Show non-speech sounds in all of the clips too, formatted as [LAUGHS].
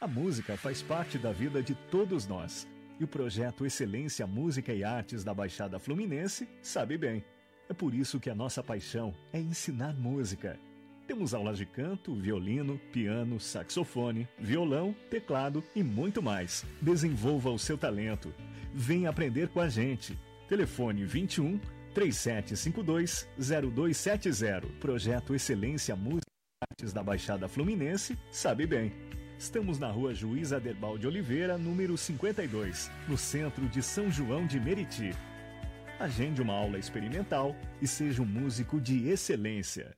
A música faz parte da vida de todos nós. E o projeto Excelência Música e Artes da Baixada Fluminense sabe bem. É por isso que a nossa paixão é ensinar música. Temos aulas de canto, violino, piano, saxofone, violão, teclado e muito mais. Desenvolva o seu talento. Venha aprender com a gente. Telefone 21 3752 0270. Projeto Excelência Música e Artes da Baixada Fluminense sabe bem. Estamos na rua Juiz Aderbal de Oliveira, número 52, no centro de São João de Meriti. Agende uma aula experimental e seja um músico de excelência.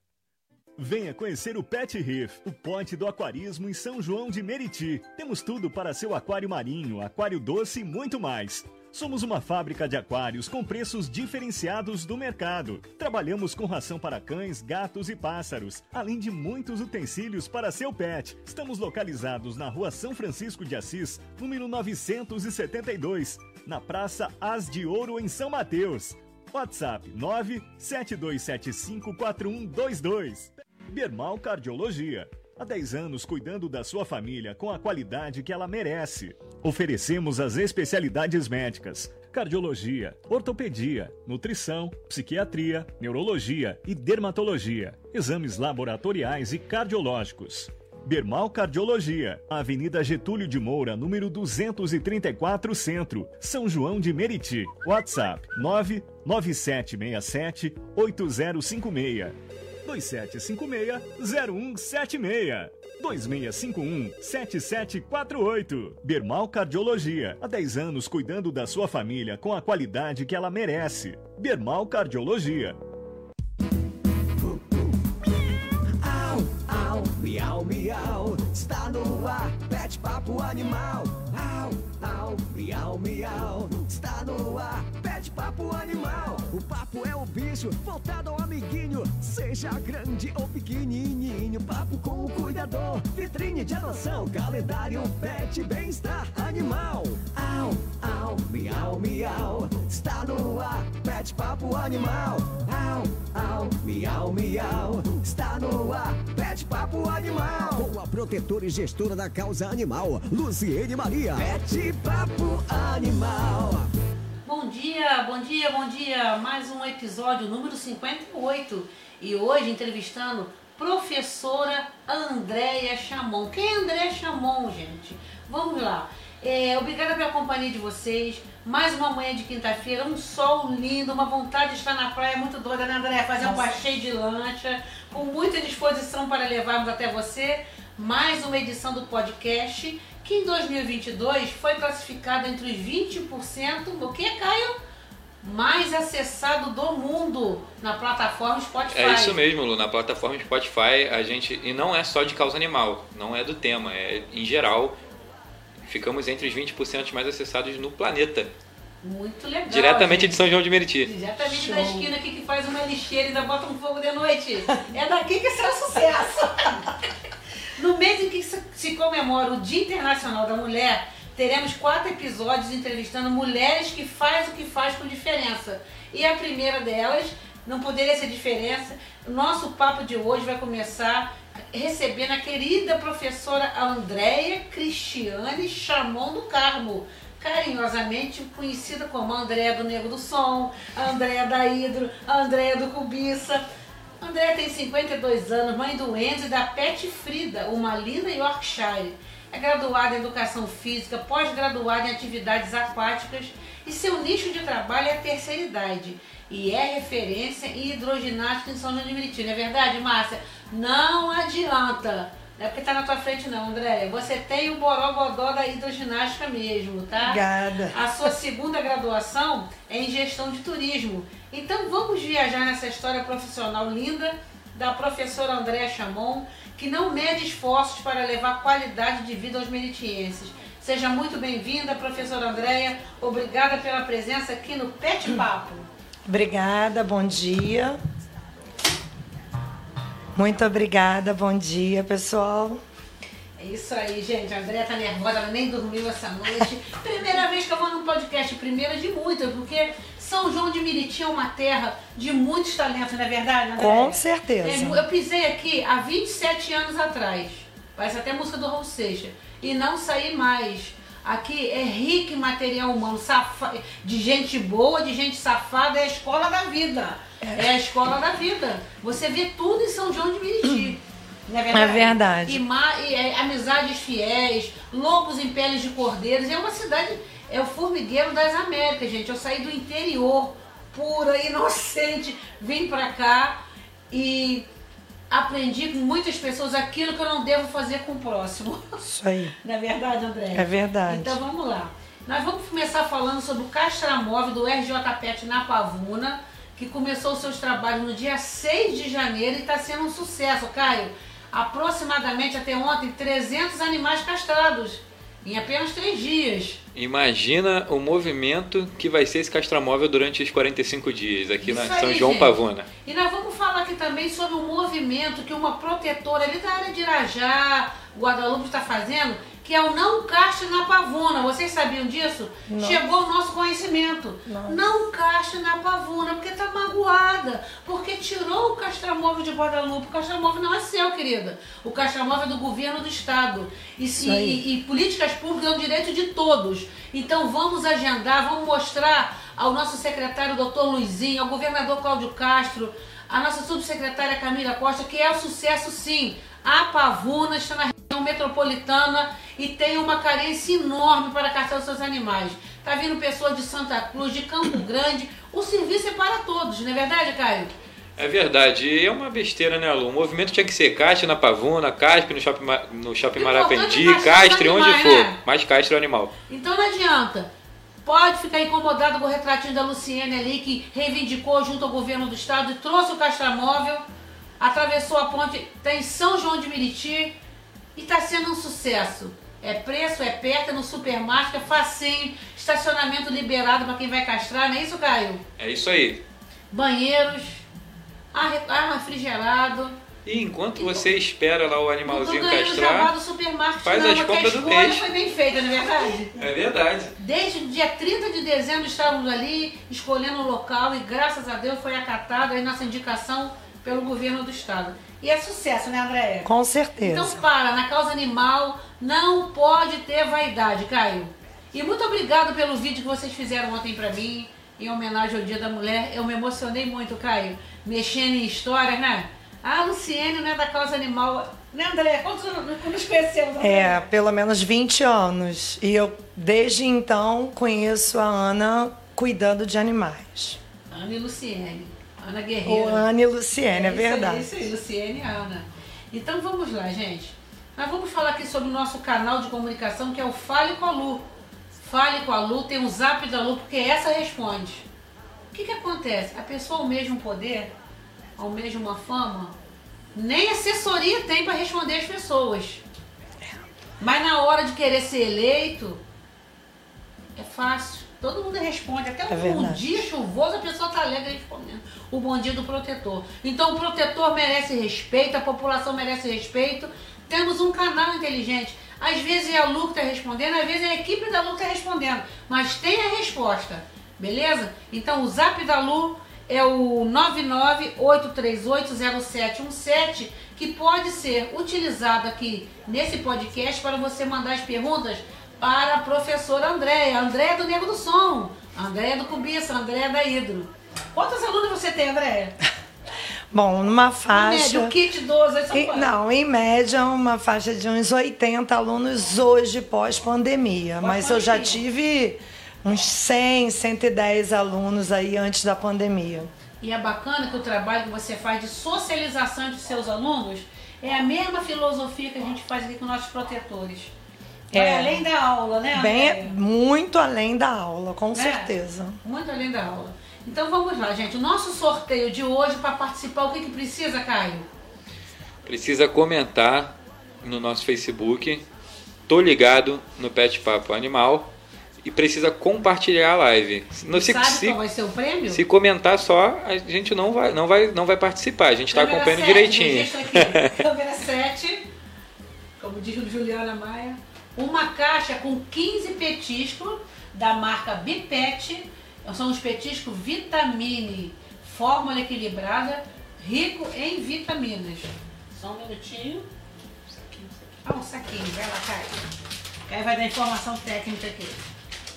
Venha conhecer o Pet Reef, o ponte do aquarismo em São João de Meriti. Temos tudo para seu aquário marinho, aquário doce e muito mais. Somos uma fábrica de aquários com preços diferenciados do mercado. Trabalhamos com ração para cães, gatos e pássaros, além de muitos utensílios para seu pet. Estamos localizados na Rua São Francisco de Assis, número 972, na Praça As de Ouro em São Mateus. WhatsApp 972754122. Bermal Cardiologia Há 10 anos cuidando da sua família com a qualidade que ela merece. Oferecemos as especialidades médicas: cardiologia, ortopedia, nutrição, psiquiatria, neurologia e dermatologia, exames laboratoriais e cardiológicos. Bermal Cardiologia, Avenida Getúlio de Moura, número 234 Centro, São João de Meriti. WhatsApp 99767 8056. 2756-0176. 2651-7748. Bermal Cardiologia. Há 10 anos cuidando da sua família com a qualidade que ela merece. Bermal Cardiologia. Au, miau, miau, está no ar, pet papo animal. Au, au, miau, miau, está no ar, pet papo animal. O papo é o bicho, voltado ao amiguinho, seja grande ou pequenininho. Papo com o cuidador, vitrine de adoção, calendário, pet, bem-estar animal. Au, au, miau, miau, está no ar, pet papo animal. Au, au, miau, miau, está no ar, pet papo animal. Com a protetora e gestora da causa animal, Luciene Maria. Pet papo animal. Bom dia, bom dia, bom dia. Mais um episódio número 58 e hoje entrevistando professora Andréia Chamon. Quem é Andréia Chamon, gente? Vamos lá. É, obrigada pela companhia de vocês. Mais uma manhã de quinta-feira, um sol lindo, uma vontade de estar na praia muito doida, né, André? Fazer um passeio de lancha, com muita disposição para levarmos até você mais uma edição do podcast, que em 2022 foi classificado entre os 20% do que, Caio? Mais acessado do mundo na plataforma Spotify. É isso mesmo, Lu. Na plataforma Spotify, a gente. E não é só de causa animal, não é do tema, é em geral. Ficamos entre os 20% mais acessados no planeta. Muito legal. Diretamente gente. de São João de Meriti. Diretamente da esquina aqui que faz uma lixeira e ainda bota um fogo de noite. É daqui que será sucesso. [LAUGHS] No mês em que se comemora o Dia Internacional da Mulher, teremos quatro episódios entrevistando mulheres que faz o que faz com diferença. E a primeira delas, não poderia ser diferença, nosso papo de hoje vai começar recebendo a querida professora Andréia Cristiane Chamon do Carmo, carinhosamente conhecida como Andréia do Nego do Som, Andréia da Hidro, Andréia do Cubiça. Andréia tem 52 anos, mãe do Enzo e da Pet Frida, uma linda Yorkshire. É graduada em Educação Física, pós-graduada em Atividades Aquáticas e seu nicho de trabalho é a terceira idade. E é referência em hidroginástica em São João de Meriti, não é verdade, Márcia? Não adianta. Não é porque tá na tua frente não, Andréia. Você tem o borogodó da hidroginástica mesmo, tá? Obrigada. A sua segunda graduação é em gestão de turismo. Então vamos viajar nessa história profissional linda da professora Andréa Chamon, que não mede esforços para levar qualidade de vida aos meritienses. Seja muito bem-vinda, professora Andréia. Obrigada pela presença aqui no Pet Papo. Obrigada, bom dia. Muito obrigada, bom dia, pessoal. É isso aí, gente. A Andréia tá nervosa, ela nem dormiu essa noite. Primeira vez que eu vou num podcast, primeira de muitas, porque São João de Meriti é uma terra de muitos talentos, não é verdade, Andréia? Com certeza. É, eu pisei aqui há 27 anos atrás. Parece até música do Raul Seixas. e não sair mais. Aqui é rico em material humano, safa- de gente boa, de gente safada, é a escola da vida. É a escola da vida. Você vê tudo em São João de Meriti. Não é verdade? É verdade. E, ma- e, é, amizades fiéis, lobos em peles de cordeiros. É uma cidade, é o formigueiro das Américas, gente. Eu saí do interior, pura, inocente, vim pra cá e aprendi com muitas pessoas aquilo que eu não devo fazer com o próximo. Isso aí. [LAUGHS] Não é verdade, André? É verdade. Então vamos lá. Nós vamos começar falando sobre o Castramóvel do RJ Pet na Pavuna, que começou os seus trabalhos no dia 6 de janeiro e está sendo um sucesso, Caio. Aproximadamente até ontem, 300 animais castrados em apenas três dias. Imagina o movimento que vai ser esse castramóvel durante os 45 dias aqui na Isso aí, São João gente. Pavuna. E nós vamos falar aqui também sobre o movimento que uma protetora ali da área de Irajá, Guadalupe está fazendo, que é o não castre na pavuna. Vocês sabiam disso? Chegou ao nosso conhecimento. Não castre na pavuna, porque está magoada, porque tirou o castramóvel de Guadalupe. O castramóvel não é seu, querida. O castramóvel é do governo do estado. E, se, e, e políticas públicas é um direito de todos. Então vamos agendar, vamos mostrar ao nosso secretário doutor Luizinho, ao governador Cláudio Castro, a nossa subsecretária Camila Costa, que é um sucesso sim. A Pavuna está na metropolitana e tem uma carência enorme para castrar os seus animais. Tá vindo pessoas de Santa Cruz, de Campo Grande. O serviço é para todos, não é verdade, Caio? É verdade, e é uma besteira, né, Lu? O movimento tinha que ser castre na Pavuna, castre no Shopping, no shopping Marapendi, é castre onde animais, for, né? mas castre o animal. Então não adianta. Pode ficar incomodado com o retratinho da Luciene ali, que reivindicou junto ao governo do estado e trouxe o castramóvel, atravessou a ponte, está em São João de Meriti e está sendo um sucesso. É preço, é perto, é no supermarket, é facinho, estacionamento liberado para quem vai castrar, não é isso, Caio? É isso aí. Banheiros, ar, ar refrigerado. E enquanto você espera lá o animalzinho castrar, faz não, as compras do escolha mês. foi bem feita, não é verdade? é verdade. Desde o dia 30 de dezembro estávamos ali escolhendo o local e graças a Deus foi acatada a nossa indicação pelo governo do estado. E é sucesso, né, Andréia? Com certeza. Então para, na causa animal não pode ter vaidade, Caio. E muito obrigado pelo vídeo que vocês fizeram ontem pra mim, em homenagem ao Dia da Mulher. Eu me emocionei muito, Caio, mexendo em histórias, né? A Luciene não é da causa animal. Né, André? Quantos anos nos conhecemos? André? É, pelo menos 20 anos. E eu, desde então, conheço a Ana cuidando de animais. Ana e Luciene. Ana O Guerreiro. Ana e Luciene, é, aí, verdade. Isso aí, Luciene e Ana. Então vamos lá, gente. Nós vamos falar aqui sobre o nosso canal de comunicação que é o Fale com a Lu. Fale com a Lu, tem o zap da Lu, porque essa responde. O que, que acontece? A pessoa almeja um poder, almeja uma fama, nem assessoria tem para responder as pessoas. Mas na hora de querer ser eleito, é fácil. Todo mundo responde. Até É um bom dia chuvoso, a pessoa está alegre respondendo. O bom dia do protetor. Então o protetor merece respeito, a população merece respeito. Temos um canal inteligente. Às vezes é a Lu que está respondendo, às vezes é a equipe da Lu que está respondendo. Mas tem a resposta. Beleza? Então o zap da Lu é o 998380717, que pode ser utilizado aqui nesse podcast para você mandar as perguntas para a professora Andréia. Andréia do Nego do Som, Andréia do Cubiça, Andréia da Hidro. Quantos alunos você tem, Andréia? [LAUGHS] Bom, numa Média, faixa. o kit 12, aí são Em- não, em média, uma faixa de uns 80 alunos hoje pós-pandemia. Mas eu já tive uns 100, 110 alunos aí antes da pandemia. E é bacana que o trabalho que você faz de socialização de seus alunos é a mesma filosofia que a gente faz aqui com nossos protetores. Vai É. além da aula, né, Bem, Andréia? muito além da aula, com É, certeza. Muito além da aula. Então vamos lá, gente. O nosso sorteio de hoje, para participar, o que, que precisa, Caio? Precisa comentar no nosso Facebook. Tô ligado no Pet Papo Animal. E precisa compartilhar a live. No, se, Sabe se, qual vai ser o prêmio? se comentar só, a gente não vai, não vai, não vai participar. A gente está acompanhando 7, direitinho. [LAUGHS] Câmera 7, como diz o Juliana Maia. Uma caixa com 15 petiscos da marca Bipet. São os petiscos Vitamine, fórmula equilibrada, rico em vitaminas. Só um minutinho. Ah, um saquinho, vai lá, Caio. Caio vai dar informação técnica aqui.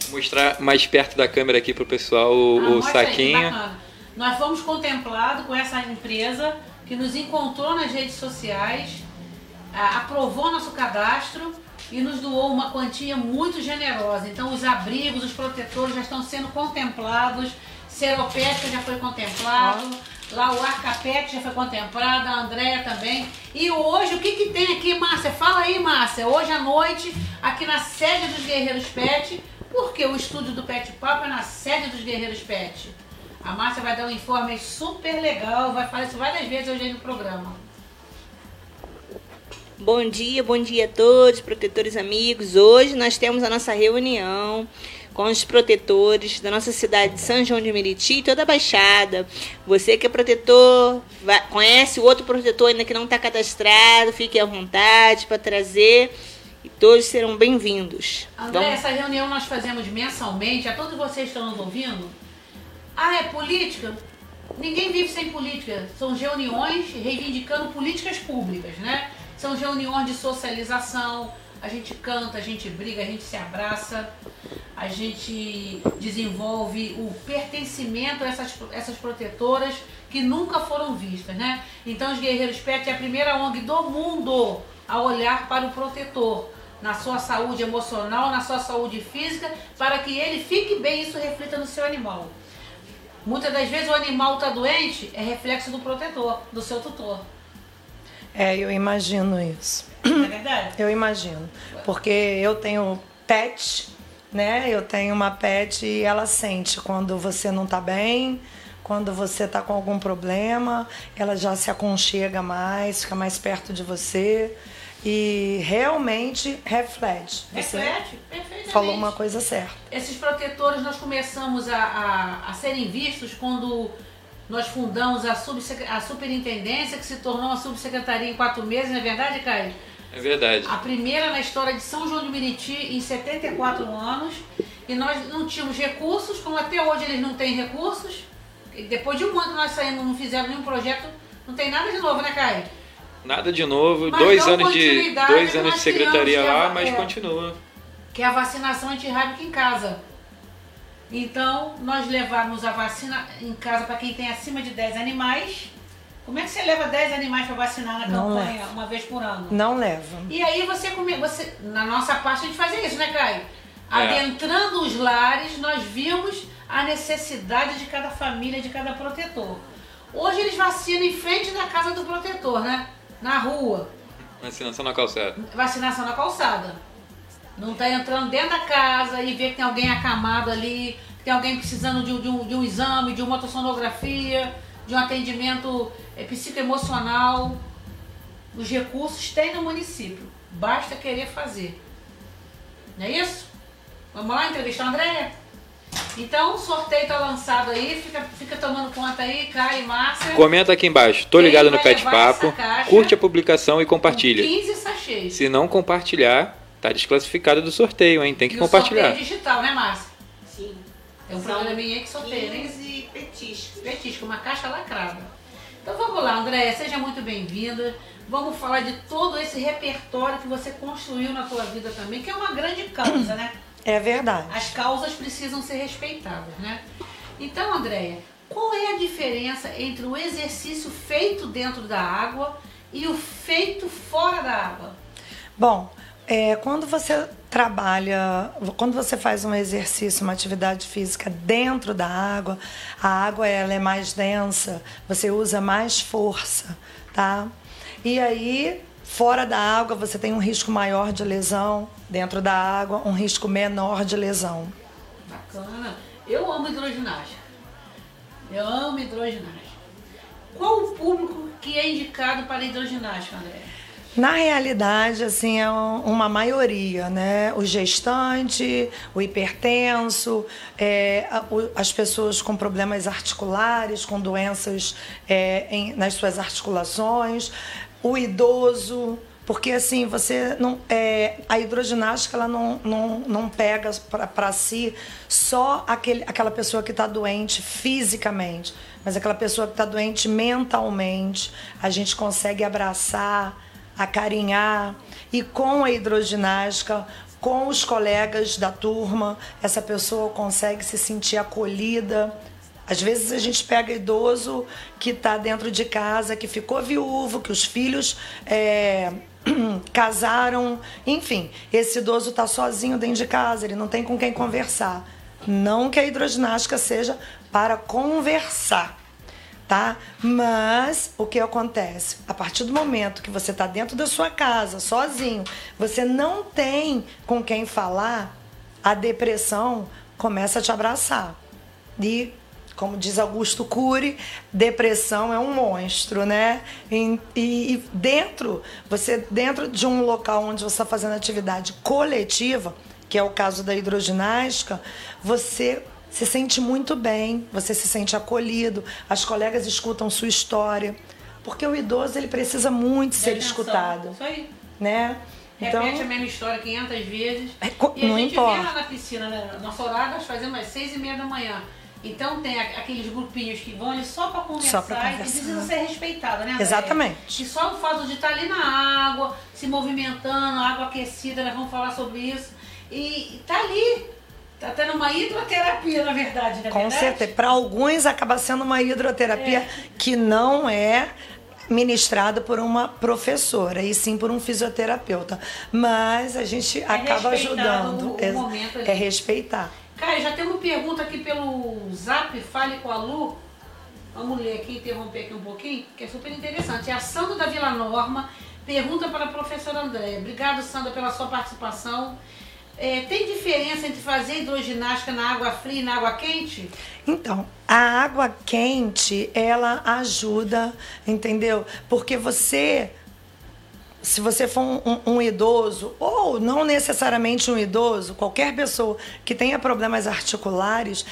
Vou mostrar mais perto da câmera aqui pro pessoal o, Ah, o aí, saquinho. bacana. Nós fomos contemplados com essa empresa que nos encontrou nas redes sociais, aprovou nosso cadastro e nos doou uma quantia muito generosa. Então os abrigos, os protetores já estão sendo contemplados, Seropédica já foi contemplado, lá o Arcapet já foi contemplado, a Andréia também. E hoje, o que, que tem aqui, Márcia? Fala aí, Márcia. Hoje à noite, aqui na sede dos Guerreiros Pet, porque o estúdio do Pet Papo é na sede dos Guerreiros Pet. A Márcia vai dar um informe super legal, vai falar isso várias vezes hoje aí no programa. Bom dia, bom dia a todos, protetores amigos. Hoje nós temos a nossa reunião com os protetores da nossa cidade de São João de Meriti e toda a Baixada. Você que é protetor, vai- conhece o outro protetor ainda que não está cadastrado, fique à vontade para trazer e todos serão bem-vindos. André, Vamos- essa reunião nós fazemos mensalmente, a todos vocês que estão nos ouvindo. Ah, é política? Ninguém vive sem política. São reuniões reivindicando políticas públicas, né? São reuniões de socialização. A gente canta, a gente briga, a gente se abraça, a gente desenvolve o pertencimento a essas, essas protetoras que nunca foram vistas, né? Então os Guerreiros Pet é a primeira ONG do mundo a olhar para o protetor na sua saúde emocional, na sua saúde física, para que ele fique bem e isso reflita no seu animal. Muitas das vezes o animal está doente, é reflexo do protetor, do seu tutor. É, eu imagino isso. É verdade? Eu imagino. Porque eu tenho pet, né? Eu tenho uma pet e ela sente quando você não tá bem, quando você tá com algum problema, ela já se aconchega mais, fica mais perto de você e realmente reflete. Você Reflete, perfeitamente. falou uma coisa certa. Esses protetores nós começamos a, a, a serem vistos quando nós fundamos a, a superintendência, que se tornou uma subsecretaria em quatro meses, não é verdade, Caio? É verdade. A primeira na história de São João de Meriti em 74 anos. E nós não tínhamos recursos, como até hoje eles não têm recursos. E depois de um ano que nós saímos, não fizeram nenhum projeto, não tem nada de novo, né, Caio? Nada de novo, Mas dois anos de dois anos de secretaria que lá, é- mas é. continua. que é a vacinação antirrábica em casa. Então, nós levamos a vacina em casa para quem tem acima de 10 animais. Como é que você leva 10 animais para vacinar na Não campanha leva. uma vez por ano? Não leva. E aí você, come, você na nossa parte a gente fazia isso, né, Caio? É. Adentrando os lares, nós vimos a necessidade de cada família, de cada protetor. Hoje eles vacinam em frente da casa do protetor, né? Na rua. Vacinação na calçada. Vacinação na calçada. Não tá entrando dentro da casa e vê que tem alguém acamado ali, que tem alguém precisando de, um- de um, de um exame, de uma ultrassonografia, de um atendimento é, psicoemocional. Os recursos tem no município. Basta querer fazer. Não é isso? Vamos lá entrevistar a Andréia? Então o sorteio está lançado aí, fica, fica tomando conta aí, Caio e Márcia. Comenta aqui embaixo. Tô Quem ligado no Pet Papo. Curte a publicação e compartilha. 15 sachês. Se não compartilhar, tá desclassificado do sorteio, hein? Tem que e compartilhar. o sorteio digital, né, Márcia? Sim. Tem um São programinha que sorteia, né? 15 petiscos. Petisco, uma caixa lacrada. Então vamos lá, Andréia, seja muito bem-vinda. Vamos falar de todo esse repertório que você construiu na tua vida também, que é uma grande causa, né? É verdade. As causas precisam ser respeitadas, né? Então, Andréia, qual é a diferença entre o exercício feito dentro da água e o feito fora da água? Bom, é, quando você trabalha, quando você faz um exercício, uma atividade física dentro da água, a água ela é mais densa, você usa mais força, tá? E aí, fora da água, você tem um risco maior de lesão, dentro da água, um risco menor de lesão. Bacana. Eu amo hidroginástica. Eu amo hidroginástica. Qual o público que é indicado para hidroginástica, André? Na realidade, assim, é um- uma maioria, né? O gestante, o hipertenso, é, as pessoas com problemas articulares, com doenças é, em- nas suas articulações, o idoso, porque assim, você não. É, a hidroginástica ela não, não, não pega para si só aquele, aquela pessoa que está doente fisicamente, mas aquela pessoa que está doente mentalmente. A gente consegue abraçar acarinhar e com a hidroginástica, com os colegas da turma, essa pessoa consegue se sentir acolhida. Às vezes a gente pega idoso que está dentro de casa, que ficou viúvo, que os filhos é, [CLEARS THROAT] casaram, enfim, esse idoso está sozinho dentro de casa, ele não tem com quem conversar. Não que a hidroginástica seja para conversar, tá? Mas o que acontece? A partir do momento que você está dentro da sua casa, sozinho, você não tem com quem falar, a depressão começa a te abraçar. E como diz Augusto Cury, depressão é um monstro, né? E, e, dentro, você dentro de um local onde você está fazendo atividade coletiva, que é o caso da hidroginástica, você se sente muito bem, você se sente acolhido, as colegas escutam sua história, porque o idoso ele precisa muito ser atenção. escutado, Isso aí. né? Então, Repete a mesma história 500 vezes. É, e a não gente importa. vê lá na piscina, né? Nosso horário nós fazemos às seis e meia da manhã. Então tem a- aqueles grupinhos que vão ali só para conversar, pra e conversar. precisa ser respeitado, né? Exatamente. E só o fato de estar ali na água, se movimentando, água aquecida, nós vamos falar sobre isso. E tá ali, tá tendo uma hidroterapia, na verdade, né? Com certeza. Para alguns acaba sendo uma hidroterapia É. que não é ministrada por uma professora, e sim por um fisioterapeuta. Mas a gente acaba respeitado ajudando. o- o momento é respeitar. Caio, já tem uma pergunta aqui pelo Zap, fale com a Lu. Vamos ler aqui, interromper aqui um pouquinho, que é super interessante. É a Sandra da Vila Norma pergunta para a professora Andréia. Obrigado, Sandra, pela sua participação. É, tem diferença entre fazer hidroginástica na água fria e na água quente? Então, a água quente, ela ajuda, entendeu? Porque você, se você for um, um- um idoso, ou não necessariamente um idoso, qualquer pessoa que tenha problemas articulares,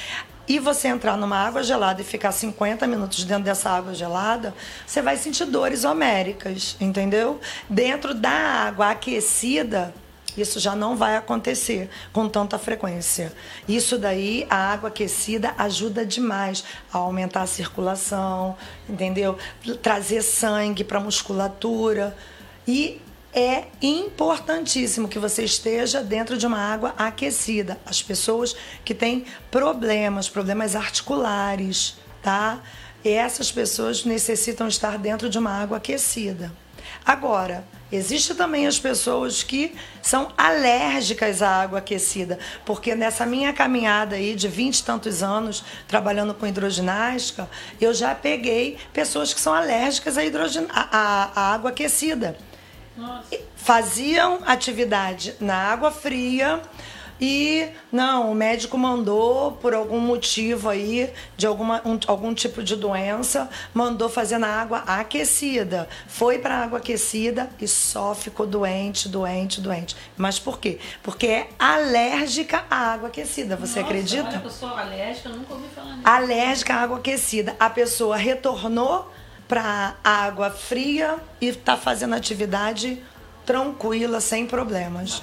e você entrar numa água gelada e ficar 50 minutos dentro dessa água gelada, você vai sentir dores homéricas, entendeu? Dentro da água aquecida, isso já não vai acontecer com tanta frequência. Isso daí, a água aquecida ajuda demais a aumentar a circulação, entendeu? Trazer sangue para a musculatura. E é importantíssimo que você esteja dentro de uma água aquecida. As pessoas que têm problemas, problemas articulares, tá? Essas pessoas necessitam estar dentro de uma água aquecida. Agora, existe também as pessoas que são alérgicas à água aquecida, porque nessa minha caminhada aí de 20 e tantos anos trabalhando com hidroginástica, eu já peguei pessoas que são alérgicas à, à, à- à água aquecida. Faziam atividade na água fria e não, o médico mandou por algum motivo aí, de alguma, um- algum tipo de doença, mandou fazer na água aquecida. Foi para água aquecida e só ficou doente, doente, doente. Mas por quê? Porque é alérgica à água aquecida. Você Nossa, acredita? Olha eu sou alérgica, eu nunca ouvi falar nisso. alérgica à água aquecida. A pessoa retornou para água fria e está fazendo atividade tranquila, sem problemas.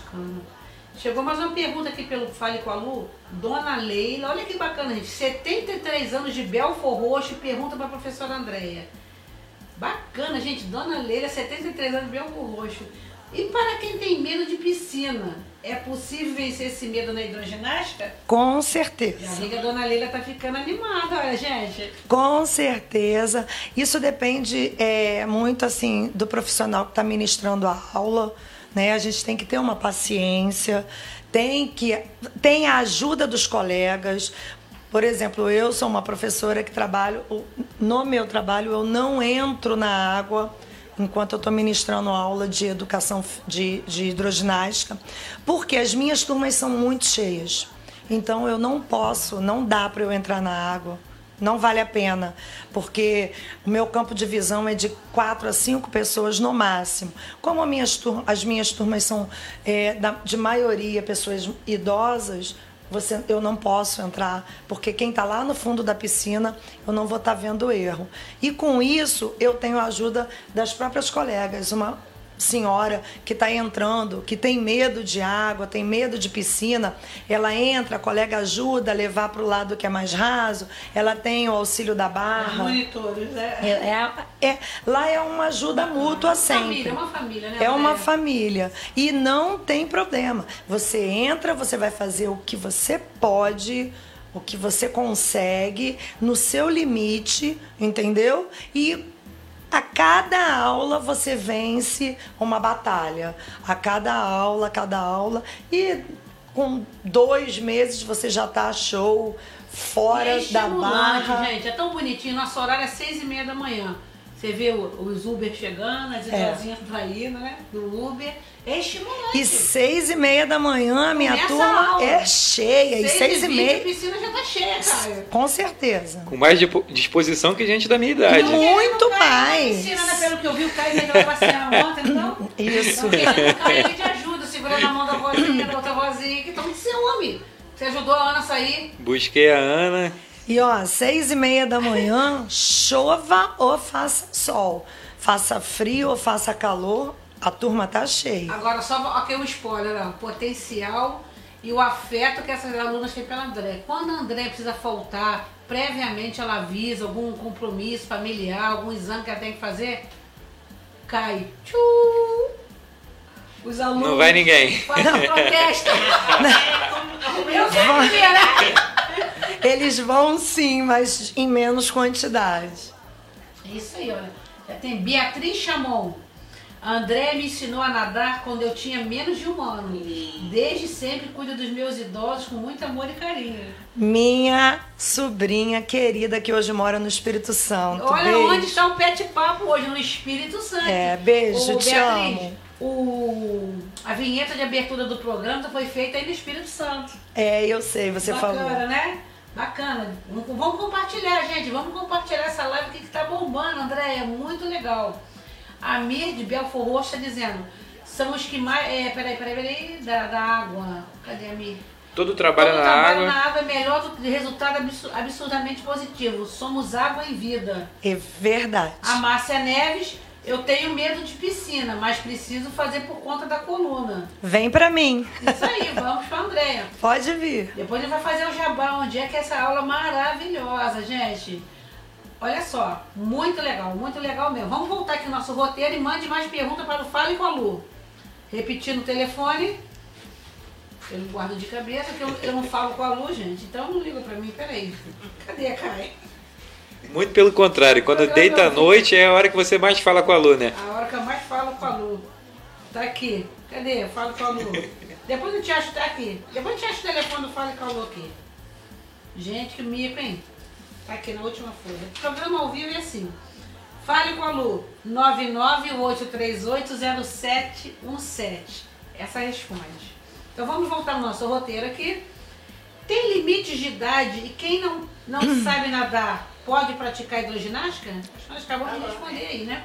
Chegou mais uma pergunta aqui pelo Fale com a Lu. Dona Leila, olha que bacana, gente. 73 anos de Belfor Roxo, pergunta para a professora Andréia. Bacana, gente. Dona Leila, 73 anos de Belfor Roxo. E para quem tem medo de piscina, é possível vencer esse medo na hidroginástica? Com certeza. a Dona Leila tá ficando animada, olha, gente. Com certeza. Isso depende é, muito assim do profissional que está ministrando a aula. Né? A gente tem que ter uma paciência, tem que tem a ajuda dos colegas. Por exemplo, eu sou uma professora que trabalho no meu trabalho eu não entro na água enquanto eu estou ministrando aula de educação de, de hidroginástica, porque as minhas turmas são muito cheias. Então eu não posso, não dá para eu entrar na água. Não vale a pena, porque o meu campo de visão é de quatro a cinco pessoas no máximo. Como as minhas, tur- as minhas turmas são é, de maioria pessoas idosas, você, eu não posso entrar, porque quem está lá no fundo da piscina, eu não vou estar vendo o erro. E com isso, eu tenho a ajuda das próprias colegas. Uma senhora que está entrando, que tem medo de água, tem medo de piscina, ela entra, a colega ajuda a levar para o lado que é mais raso, ela tem o auxílio da barra. Monitores, né? É, é, é, lá é uma ajuda mútua sempre. Família, é uma família, né? É uma família. E não tem problema. Você entra, você vai fazer o que você pode, o que você consegue, no seu limite, entendeu? E a cada aula você vence uma batalha. A cada aula, cada aula. E com dois meses você já tá show fora da barra. gente. É tão bonitinho. Nosso horário é seis e meia da manhã. Você vê o- os Uber chegando, as É. idosinhas traindo, né? Do Uber. É estimulante. E seis e meia da manhã a minha Começa a turma aula. é cheia. E seis e meia. A piscina já tá cheia, cara. Com certeza. Com mais disposição que gente da minha idade. Não. Muito na mais. Piscina, né? Pelo que eu vi, o Caio melhorou passear ontem, então. [LAUGHS] Isso. Então, querendo cair, a gente ajuda, segurando a mão da vozinha, da outra vozinha, que estão de ciúme. Você ajudou a Ana a sair. Busquei a Ana. E ó, seis e meia da manhã, chova ou faça sol. Faça frio ou faça calor, a turma tá cheia. Agora, só aqui um spoiler, o potencial e o afeto que essas alunas têm pela André. Quando a André precisa faltar, previamente ela avisa algum compromisso familiar, algum exame que ela tem que fazer, cai. Tchu! Os alunos. Não vai ninguém. Fazem protesto. Eu sei que é, né? Eles vão sim, mas em menos quantidade. É isso aí, olha. Já tem Beatriz Chamon. A André me ensinou a nadar quando eu tinha menos de um ano. Desde sempre cuido dos meus idosos com muito amor e carinho. Minha sobrinha querida que hoje mora no Espírito Santo. Olha Beijo. onde está o Pet Papo hoje, no Espírito Santo. É, beijo, Ô, te Beatriz, amo. O, a vinheta de abertura do programa foi feita aí no Espírito Santo. É, eu sei, você Bacana, falou. né? Bacana. Vamos compartilhar, gente. Vamos compartilhar essa live aqui que tá bombando, André. É muito legal. A Mir de Belfor Roxo dizendo. São os que mais. É, peraí, peraí, peraí. Da, da água. Cadê a Mir? Todo trabalho Todo na trabalho água. na água é melhor do que resultado absu- absurdamente positivo. Somos água em vida. É verdade. A Márcia Neves, eu tenho medo de piscina, mas preciso fazer por conta da coluna. Vem pra mim. Isso aí, vamos pra Andréia. Pode vir. Depois ele vai fazer o jabá, onde é que é essa aula maravilhosa, gente. Olha só, muito legal, muito legal mesmo. Vamos voltar aqui no nosso roteiro e mande mais perguntas para o Fale com a Lu. Repetindo o telefone. Eu não guardo de cabeça, que eu, eu não falo com a Lu, gente. Então não liga pra mim, peraí. Cadê a Kai? Muito pelo contrário. Quando deita à noite é a hora que você mais fala com a Lu, né? A hora que eu mais falo com a Lu. Tá aqui. Cadê? Falo com a Lu. [LAUGHS] Depois eu te acho, tá aqui. Depois eu te acho o telefone do Fale com a Lu aqui. Gente, que mico, hein? Tá aqui na última folha. Programa ao vivo é assim. Fale com a Lu. 998380717. Essa responde. Então vamos voltar no nosso roteiro aqui. Tem limites de idade e quem não, não [CLEARS THROAT] sabe nadar pode praticar hidroginástica? Acho que nós acabamos de responder aí, né?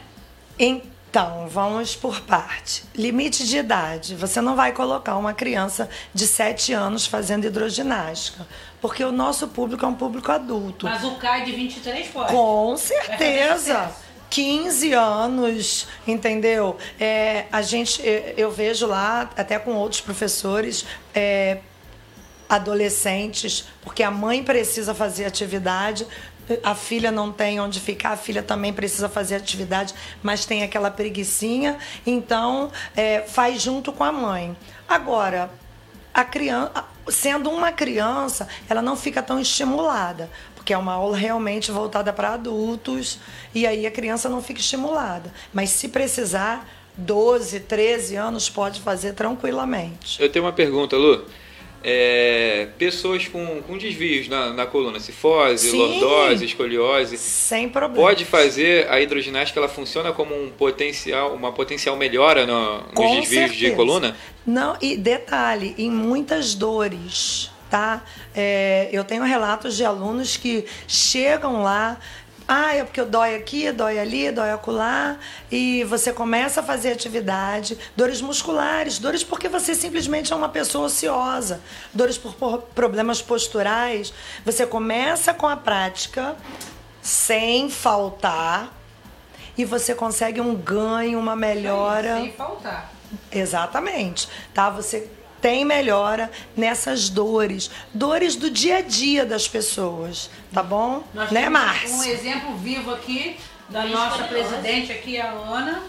Então, vamos por parte. Limite de idade. Você não vai colocar uma criança de 7 anos fazendo hidroginástica, porque o nosso público é um público adulto. Mas o CAI de 23 pode. Com certeza. sucesso. 15 anos, entendeu? É, a gente, eu- eu vejo lá, até com outros professores, é, adolescentes, porque a mãe precisa fazer atividade, a filha não tem onde ficar, a filha também precisa fazer atividade, mas tem aquela preguiçinha, então é, faz junto com a mãe. Agora, a criança, sendo uma criança, ela não fica tão estimulada, porque é uma aula realmente voltada para adultos, e aí a criança não fica estimulada. Mas se precisar, 12, 13 anos pode fazer tranquilamente. Eu tenho uma pergunta, Lu. É, pessoas com, com desvios na, na coluna, cifose, Sim. lordose, escoliose, Sem problema. pode fazer a hidroginástica, ela funciona como um potencial, uma potencial melhora no, nos Com desvios de certeza. coluna? Não, e detalhe, em muitas dores, tá? É, eu tenho relatos de alunos que chegam lá. Ah, é porque eu dói aqui, dói ali, dói acolá. E você começa a fazer atividade. Dores musculares, dores porque você simplesmente é uma pessoa ociosa. Dores por, por problemas posturais. Você começa com a prática sem faltar. e você consegue um ganho, uma melhora. Sem faltar. Exatamente, tá? Você tem melhora nessas dores, dores do dia a dia das pessoas, tá bom? Nós né, Márcia? um exemplo vivo aqui da nossa presidente aqui, a Ana.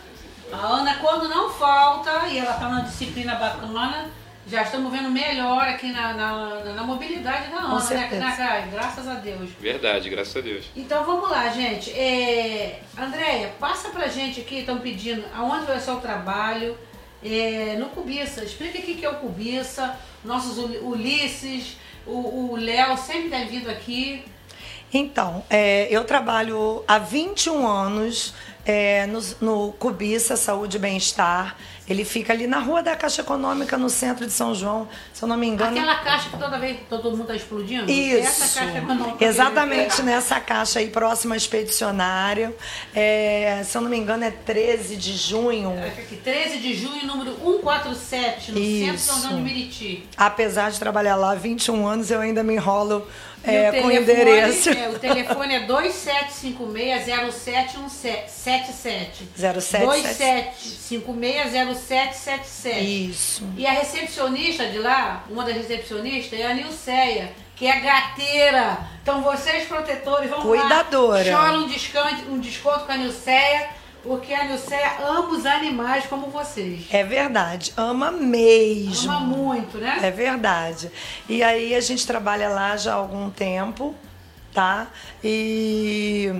A Ana, quando não falta, e ela está numa disciplina bacana, já estamos vendo melhor aqui na, na, na mobilidade da Ana, né, né, Caio? Graças a Deus. Verdade, graças a Deus. Então vamos lá, gente. É... Andréia, passa pra gente aqui, estão pedindo aonde vai ser o trabalho. É... No Cubiça, explica o que é o Cubiça, nossos Uli- Ulisses, o o Léo sempre tem vindo aqui. Então, é, eu trabalho há 21 anos é, no, no Cubiça Saúde e Bem-Estar. Ele fica ali na Rua da Caixa Econômica, no centro de São João, se eu não me engano. Aquela caixa que toda vez todo mundo está explodindo? Isso. Essa caixa econômica. Exatamente nessa caixa aí, próxima à expedicionária. É, se eu não me engano, é 13 de junho. Que 13 de junho, número 147, no centro de São Isso. João de Meriti. Apesar de trabalhar lá há 21 anos, eu ainda me enrolo é, o com endereço. é, o telefone é 2756-0777. 2756-0777. Isso. E a recepcionista de lá, uma das recepcionistas, é a Nilceia, que é gateira. Então vocês, protetores, vão Cuidadora. lá. Chora um desconto, um desconto com a Nilceia, porque a Nilceia ama os animais como vocês. É verdade, ama mesmo. Ama muito, né? É verdade. E aí a gente trabalha lá já há algum tempo, tá? E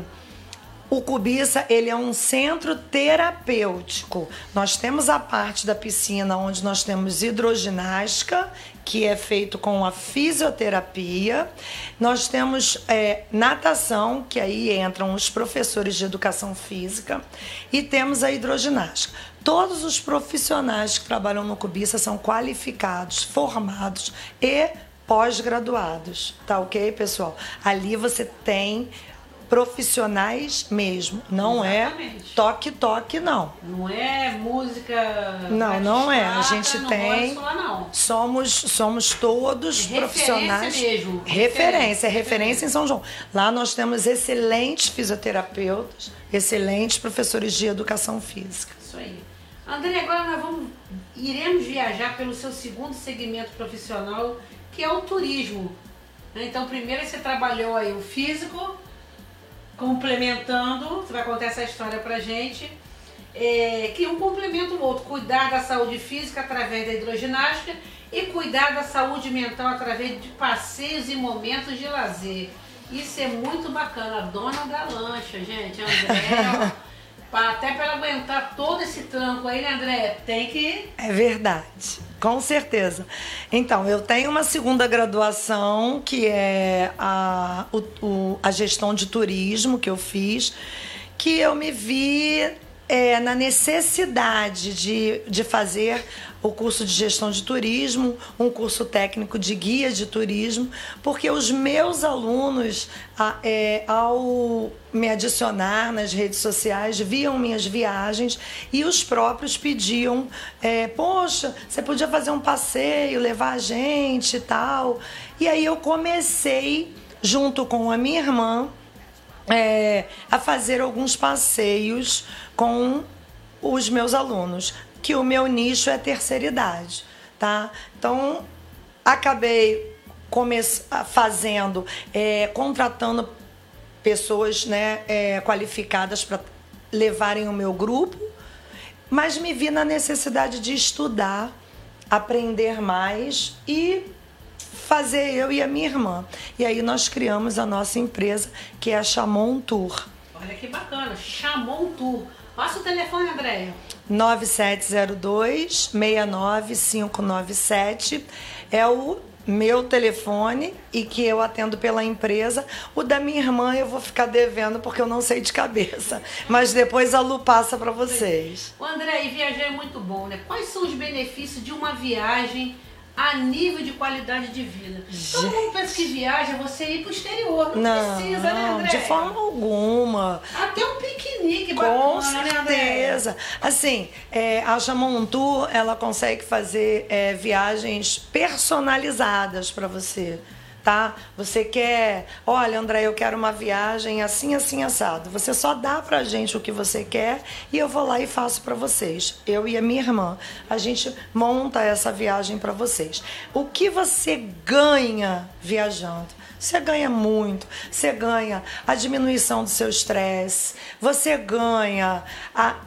o Cubiça, ele é um centro terapêutico. Nós temos a parte da piscina onde nós temos hidroginástica, que é feito com a fisioterapia. Nós temos é, natação, que aí entram os professores de educação física. E temos a hidroginástica. Todos os profissionais que trabalham no Cubiça são qualificados, formados e pós-graduados, tá ok, pessoal? Ali você tem profissionais mesmo, não Exatamente. é toque-toque, não. Não é música. Não, não é. A gente não tem- não. Somos, somos todos Referência profissionais. mesmo. Referência, é referência em São João. Lá nós temos excelentes fisioterapeutas, excelentes professores de educação física. Isso aí. André, agora nós vamos, iremos viajar pelo seu segundo segmento profissional, que é o turismo. Então, primeiro você trabalhou aí o físico, complementando, você vai contar essa história pra gente, é, que um complementa o outro, cuidar da saúde física através da hidroginástica e cuidar da saúde mental através de passeios e momentos de lazer. Isso é muito bacana. A dona da lancha, gente, André, ó, [LAUGHS] pra- até para aguentar todo esse tranco aí, né, André? Tem que. É verdade, com certeza. Então, eu tenho uma segunda graduação, que é a, o- o- a gestão de turismo que eu fiz, que eu me vi é, na necessidade de, de fazer o curso de gestão de turismo, um curso técnico de guia de turismo, porque os meus alunos, a- é, ao me adicionar nas redes sociais, viam minhas viagens e os próprios pediam: é, Poxa, você podia fazer um passeio, levar a gente e tal. E aí eu comecei, junto com a minha irmã, é, a fazer alguns passeios com os meus alunos, que o meu nicho é terceira idade, tá? Então, acabei come- fazendo, é, contratando pessoas né, é, qualificadas para levarem o meu grupo, mas me vi na necessidade de estudar, aprender mais e fazer eu e a minha irmã. E aí nós criamos a nossa empresa, que é a Chamon Tour. Olha que bacana, chamou um tour. Passa o telefone, Andréia. 9702 69597 é o meu telefone e que eu atendo pela empresa. O da minha irmã eu vou ficar devendo porque eu não sei de cabeça. Mas depois a Lu passa para vocês. O André, e viajar é muito bom, né? Quais são os benefícios de uma viagem a nível de qualidade de vida? Todo mundo pensa que é você ir pro exterior. Não, Não, precisa, né, André? de forma alguma. Até um piquenique Com bacana, né, certeza. Assim, é, a Chamon Tour, ela consegue fazer é, viagens personalizadas para você. Tá? Você quer, olha, André, eu quero uma viagem assim, assim, assado. Você só dá pra gente o que você quer e eu vou lá e faço para vocês. Eu e a minha irmã, a gente monta essa viagem para vocês. O que você ganha viajando? Você ganha muito, você ganha a diminuição do seu estresse, você ganha a,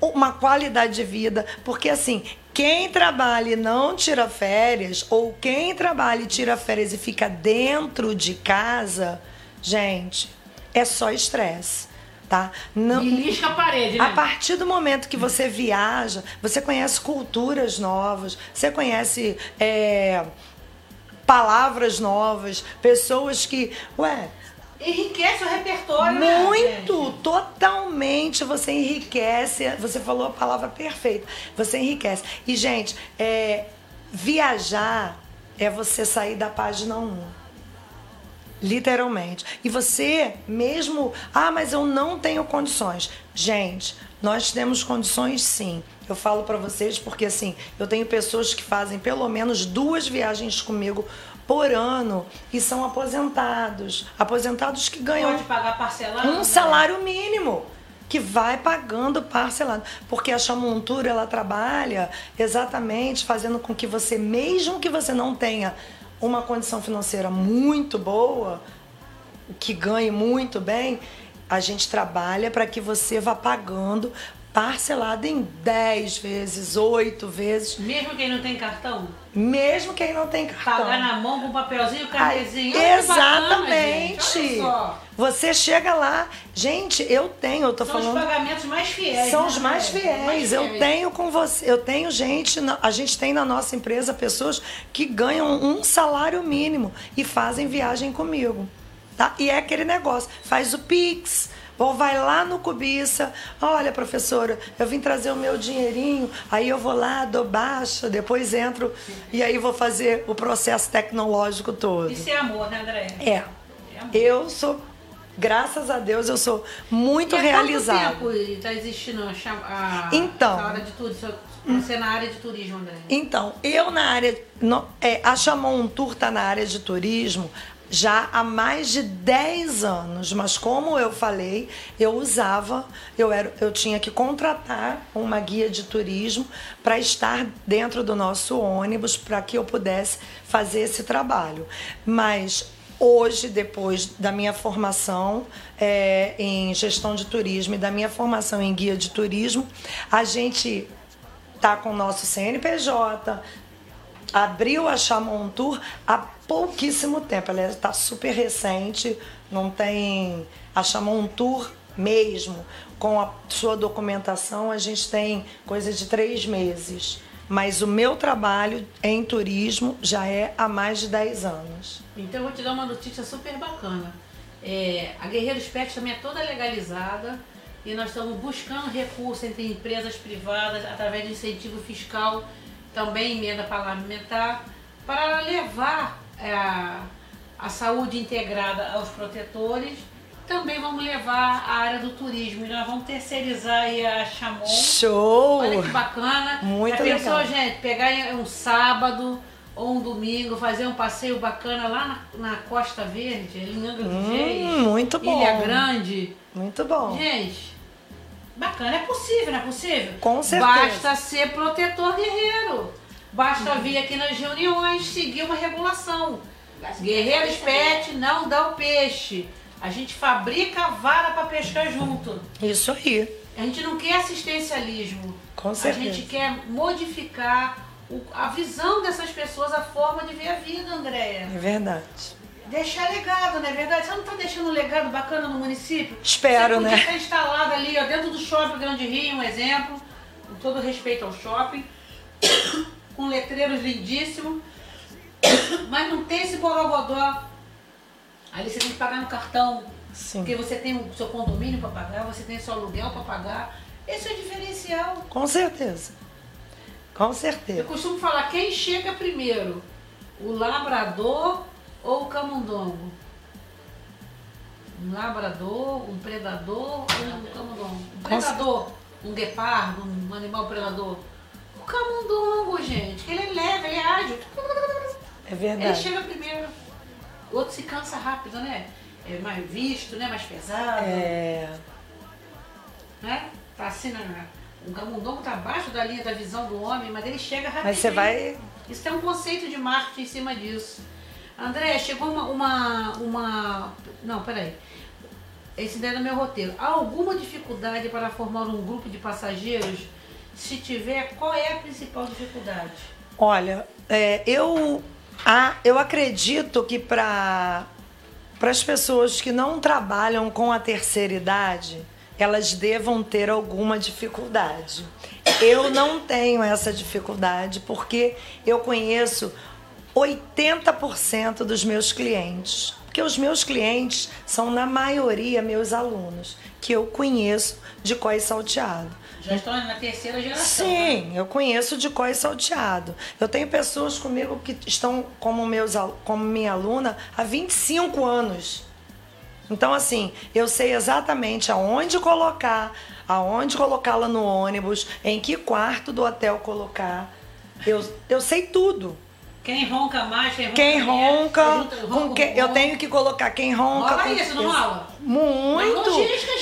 uma qualidade de vida, porque assim, quem trabalha e não tira férias, ou quem trabalha e tira férias e fica dentro de casa, gente, é só estresse. Tá? Não, Belisca a parede, né? A partir do momento que você viaja, você conhece culturas novas, você conhece é, palavras novas, pessoas que, ué, Enriquece o repertório, né, Muito, né, totalmente. Você enriquece. Você falou a palavra perfeita. Você enriquece. E, gente, é, viajar é você sair da página 1. Literalmente. E você mesmo. Ah, mas eu não tenho condições. Gente, nós temos condições sim. Eu falo para vocês porque assim, eu tenho pessoas que fazem pelo menos duas viagens comigo por ano e são aposentados. Aposentados que ganham. Pode pagar parcelado? Um né? salário mínimo que vai pagando parcelado. Porque a Chamontura, ela trabalha exatamente fazendo com que você, mesmo que você não tenha uma condição financeira muito boa, que ganhe muito bem, a gente trabalha para que você vá pagando parcelado em 10 vezes, 8 vezes. Mesmo quem não tem cartão? Mesmo quem não tem cartão. Pagar na mão com um papelzinho, carnezinho. Exatamente. Bacana, Você chega lá, gente, eu tenho, eu tô São falando. São os pagamentos mais fiéis. São né? os mais fiéis. mais eu tenho com você, eu tenho gente, a gente tem na nossa empresa pessoas que ganham um salário mínimo e fazem viagem comigo. Tá? E é aquele negócio, faz o Pix, ou vai lá no Cubiça, olha, professora, eu vim trazer o meu dinheirinho, aí eu vou lá, dou baixa, depois entro e aí vou fazer o processo tecnológico todo. Isso é amor, né, André? É. é eu sou, graças a Deus, eu sou muito e realizada. Quanto tempo está existindo a, a, então, a hora de turismo? Você na área de turismo, André? Então, eu na área. No, é, a Chamon Tour está na área de turismo já há mais de 10 anos, mas como eu falei, eu usava, eu, era, eu tinha que contratar uma guia de turismo para estar dentro do nosso ônibus para que eu pudesse fazer esse trabalho. Mas hoje, depois da minha formação é, em gestão de turismo e da minha formação em guia de turismo, a gente tá com o nosso CNPJ, abriu a Chamon Tour há pouquíssimo tempo. Ela está super recente, não tem a Chamon Tour mesmo. Com a sua documentação, a gente tem coisa de três meses. Mas o meu trabalho em turismo já é há mais de 10 anos. Então eu vou te dar uma notícia super bacana. É, a Guerreiros Pet também é toda legalizada e nós estamos buscando recursos entre empresas privadas através de incentivo fiscal também emenda parlamentar, para levar é, a, a saúde integrada aos protetores. Também vamos levar a área do turismo. E nós vamos terceirizar aí a Chamon. Show! Olha que bacana. Muito Já legal. pensou, gente, pegar um sábado ou um domingo, fazer um passeio bacana lá na, na Costa Verde, em Angra dos hum, Reis. Muito bom. Ilha Grande. Muito bom. Gente, Bacana, é possível, não é possível? Com certeza. Basta ser protetor guerreiro. Basta uhum. vir aqui nas reuniões seguir uma regulação. Guerreiros pet não dá o peixe. A gente fabrica a vara para pescar junto. Isso aí. A gente não quer assistencialismo. Com certeza. A gente quer modificar o, a visão dessas pessoas, a forma de ver a vida, Andréia. É verdade. Deixar legado, não é verdade? Você não está deixando um legado bacana no município? Espero, Você né? Você instalado ali, ó, dentro do shopping Grande Rio, um exemplo, com todo respeito ao shopping, [COUGHS] com letreiros lindíssimos, [COUGHS] mas não tem esse borogodó. Ali você tem que pagar no cartão, Sim. porque você tem o seu condomínio para pagar, você tem o seu aluguel para pagar. Esse é o diferencial. Com certeza. Com certeza. Eu costumo falar, quem chega primeiro? O labrador ou o camundongo? Um labrador, um predador ou um camundongo? Um predador, um guepardo, um animal predador. O camundongo, gente, que ele é leve, ele é ágil. É verdade. Ele chega primeiro. outro se cansa rápido, né? É mais visto, né? Mais pesado. É, Né? Tá assim, na, o camundongo tá abaixo da linha da visão do homem, mas ele chega rapidinho. mas você vai. Isso tem um conceito de marketing em cima disso. André, chegou uma. uma, uma... Não, peraí. Esse não é no meu roteiro. Há alguma dificuldade para formar um grupo de passageiros? Se tiver, qual é a principal dificuldade? Olha, é, eu, a, eu acredito que para as pessoas que não trabalham com a terceira idade, elas devam ter alguma dificuldade. Eu não tenho essa dificuldade porque eu conheço 80% dos meus clientes. Porque os meus clientes são, na maioria, meus alunos, que eu conheço de cós salteado. Já estão na terceira geração. né? Sim, eu conheço de cós salteado. Eu tenho pessoas comigo que estão como, meus, como minha aluna há 25 anos. Então, assim, eu sei exatamente aonde colocar, aonde colocá-la no ônibus, em que quarto do hotel colocar. Eu, eu sei tudo. Quem ronca mais, quem ronca Quem ronca, com quem, eu tenho que colocar quem ronca. Rola com- isso, não rola? Muito.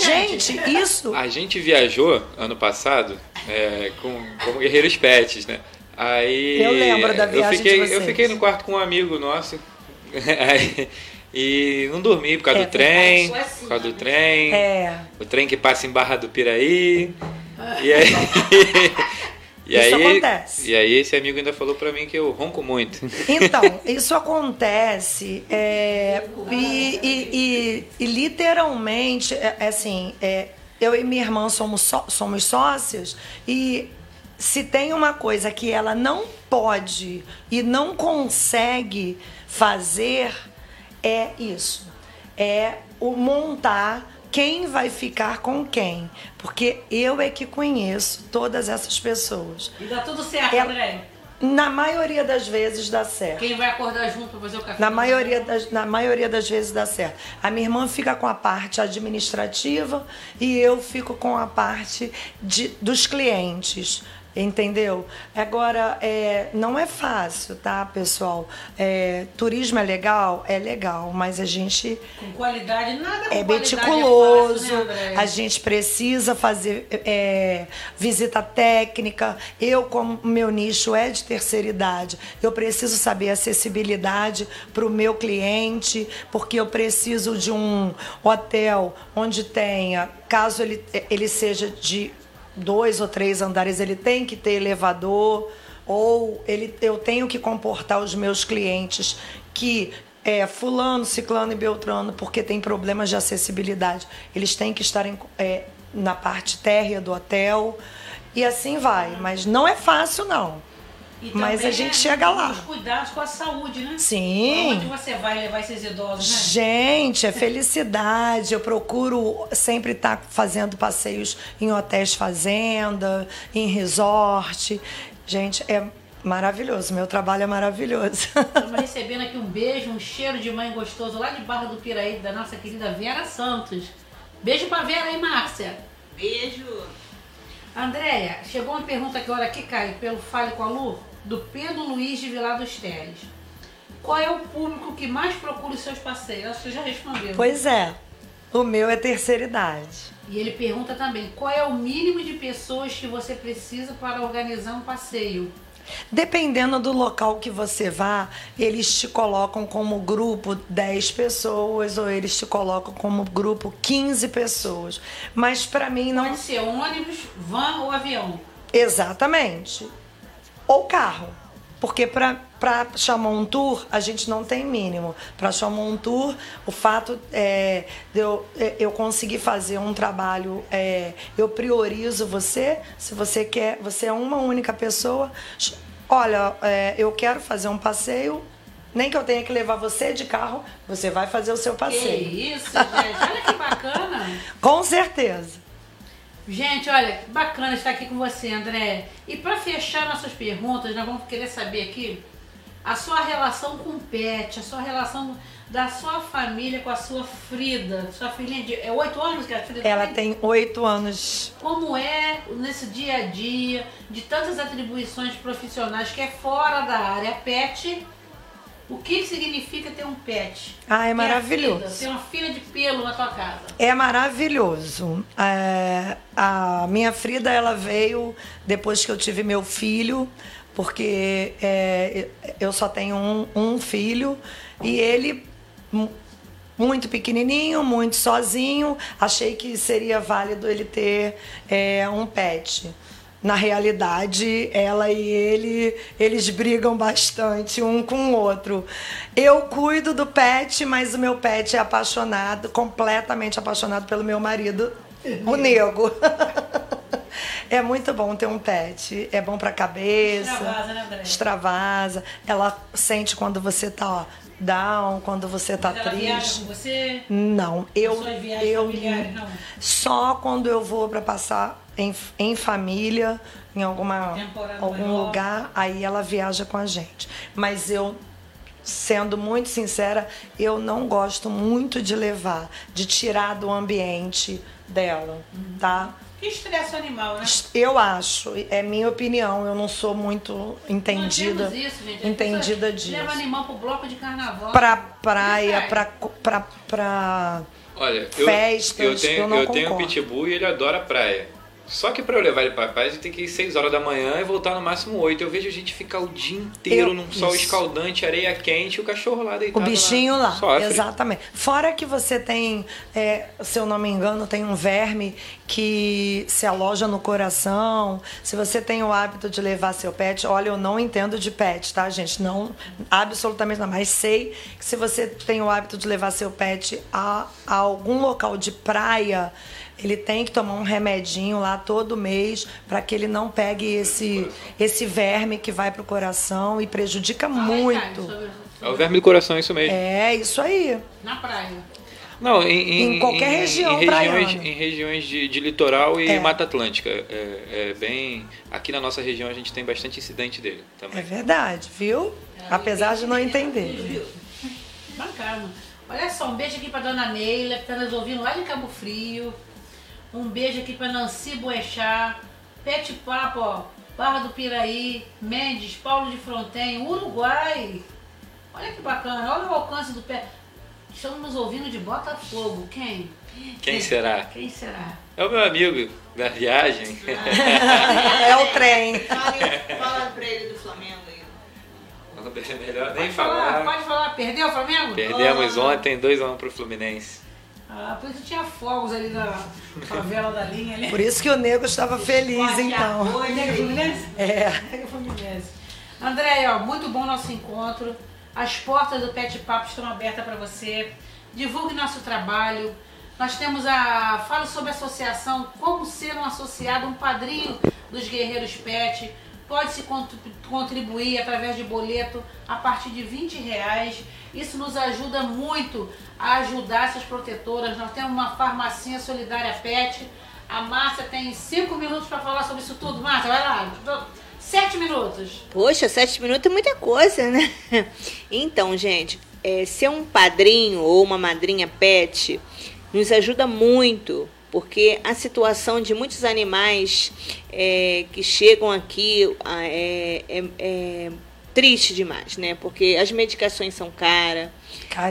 Gente. gente, isso. A gente viajou ano passado é, com, como guerreiros pets, né? Aí Eu lembro da viagem eu fiquei, de vocês. Eu fiquei no quarto com um amigo nosso [LAUGHS] aí, e não dormi por causa É do trem, é por causa do assim, trem, É. o trem que passa em Barra do Piraí. E aí, [LAUGHS] e Isso aí, acontece. E aí esse amigo ainda falou pra mim que eu ronco muito. Então, [LAUGHS] isso acontece é, e, e- e- e literalmente, é, é assim, é, eu e minha irmã somos, só- somos sócios e se tem uma coisa que ela não pode e não consegue fazer, é isso. É o montar quem vai ficar com quem. Porque eu é que conheço todas essas pessoas. E dá tudo certo, Ela- André. Na maioria das vezes dá certo. Quem vai acordar junto pra fazer o café? Na maioria, das, na maioria das vezes dá certo. A minha irmã fica com a parte administrativa e eu fico com a parte de, dos clientes. Entendeu? Agora, é, não é fácil, tá, pessoal? É, turismo é legal? É legal, mas a gente Com qualidade, nada com é qualidade meticuloso, É né, a gente precisa fazer é, visita técnica. Eu, como meu nicho é de terceira idade, eu preciso saber acessibilidade para o meu cliente, porque eu preciso de um hotel onde tenha, caso ele, ele seja de dois ou três andares, ele tem que ter elevador ou ele, eu tenho que comportar os meus clientes que é, fulano, ciclano e beltrano, porque tem problemas de acessibilidade. Eles têm que estar em- é, na parte térrea do hotel e assim vai. Mas não é fácil, não. E mas a gente é chega lá. Os cuidados com a saúde, né? Sim. Onde você vai levar esses idosos, né? Gente, é felicidade. Eu procuro sempre estar fazendo passeios em hotéis fazenda, em resort. Gente, é maravilhoso. Meu trabalho é maravilhoso. Estamos [LAUGHS] recebendo aqui um beijo, um cheiro de mãe gostoso lá de Barra do Piraí, da nossa querida Vera Santos. Beijo pra Vera aí, Márcia. Beijo. Andréia, chegou uma pergunta que olha aqui, cai pelo Fale com a Lu, do Pedro Luiz de Vilar dos Teles. Qual é o público que mais procura os seus passeios? Acho que você já respondeu. pois é. O meu é terceira idade. E ele pergunta também, qual é o mínimo de pessoas que você precisa para organizar um passeio? Dependendo do local que você vá, eles te colocam como grupo 10 pessoas ou eles te colocam como grupo 15 pessoas. Mas para mim não Pode ser ônibus, van ou avião. Exatamente. Ou carro. Porque para chamar um tour, a gente não tem mínimo. Para chamar um tour, o fato é, de eu, é, eu conseguir fazer um trabalho, é, eu priorizo você. Se você quer, você é uma única pessoa. Olha, é, eu quero fazer um passeio. Nem que eu tenha que levar você de carro, você vai fazer o seu Que passeio. isso, gente. Olha que bacana. [LAUGHS] Com certeza. Gente, olha, que bacana estar aqui com você, André. E para fechar nossas perguntas, nós vamos querer saber aqui a sua relação com o pet, a sua relação da sua família com a sua Frida. Sua filhinha de. É oito anos que a Frida Ela tem oito anos. Como é nesse dia a dia, de tantas atribuições profissionais que é fora da área pet, O que significa ter um pet? Ah, é Ter maravilhoso. filha, Ter uma filha de pelo na tua casa. É maravilhoso. É, a minha Frida, ela veio depois que eu tive meu filho, porque é, eu só tenho um, um filho e ele mu- muito pequenininho, muito sozinho. Achei que seria válido ele ter é, um pet. Na realidade, ela e ele, eles brigam bastante um com o outro. Eu cuido do pet, mas o meu pet é apaixonado, completamente apaixonado pelo meu marido, o nego. [LAUGHS] É muito bom ter um pet. É bom pra cabeça. Extravasa, né, André? Extravasa. Ela sente quando você tá ó, down, quando você tá Ela viaja triste. com você? Não, eu, eu não? só quando eu vou para passar em, em família, em alguma Temporada algum maior. lugar, aí ela viaja com a gente. Mas eu sendo muito sincera, eu não gosto muito de levar, de tirar do ambiente dela, tá? Que estresse animal, né? Eu acho, é minha opinião, eu não sou muito entendida, isso, gente. Entendida disso. Leva animal pro bloco de carnaval. Pra praia, pra, pra, pra Olha, eu, Festas, eu tenho, eu não eu tenho um pitbull e ele adora praia. Só que pra eu levar ele pra praia, ele tem que ir 6 horas da manhã e voltar no máximo 8. Eu vejo a gente ficar o dia inteiro Eu- num sol isso. escaldante, areia quente, e o cachorro lá O deitado bichinho lá, Sofre. exatamente. Fora que você tem, é, se eu não me engano, tem um verme que se aloja no coração. Se você tem o hábito de levar seu pet, olha, eu não entendo de pet, tá, gente? Não, absolutamente não. Mas sei que se você tem o hábito de levar seu pet a, a algum local de praia, ele tem que tomar um remedinho lá todo mês para que ele não pegue esse, esse verme que vai pro coração e prejudica Caio, muito. É o verme do coração, é isso mesmo. É, isso aí. Na praia. Não, em, Em qualquer região em regiões, em regiões de, de litoral e É. Mata Atlântica. É, é bem. Aqui na nossa região a gente tem bastante incidente dele também. É verdade, viu? Apesar de não entender. Bacana. Olha só, um beijo aqui pra dona Neila, que tá nos ouvindo lá de Cabo Frio. Um beijo aqui pra Nancy Boechat. Pet Papo, ó. Barra do Piraí, Mendes, Paulo de Fronten, Uruguai. Olha que bacana, olha o alcance do pé. Estão nos ouvindo de Botafogo. Quem? Quem será? Quem será? É o meu amigo da viagem. [LAUGHS] É o trem. Fala, fala pra ele do Flamengo aí. Melhor nem Pode falar, falar. pode falar. Perdeu o Flamengo? Perdemos Ah. ontem 2x1 pro Fluminense. Ah, por isso tinha fogos ali na favela da linha ali. Por isso que o nego estava feliz, então. Nega Fluminense? É. Nega Fluminense. André, ó, muito bom nosso encontro. As portas do Pet Papo estão abertas para você. Divulgue nosso trabalho. Nós temos a. Fala sobre a associação, como ser um associado, um padrinho dos Guerreiros Pet. Pode se contribuir através de boleto a partir de 20 reais. Isso nos ajuda muito a ajudar essas protetoras. Nós temos uma farmacinha solidária Pet. A Márcia tem cinco minutos para falar sobre isso tudo. Márcia, vai lá. Sete minutos. Poxa, sete minutos é muita coisa, né? Então, gente, é, ser um padrinho ou uma madrinha pet nos ajuda muito, porque a situação de muitos animais é, que chegam aqui é, é- é triste demais, né? Porque as medicações são caras,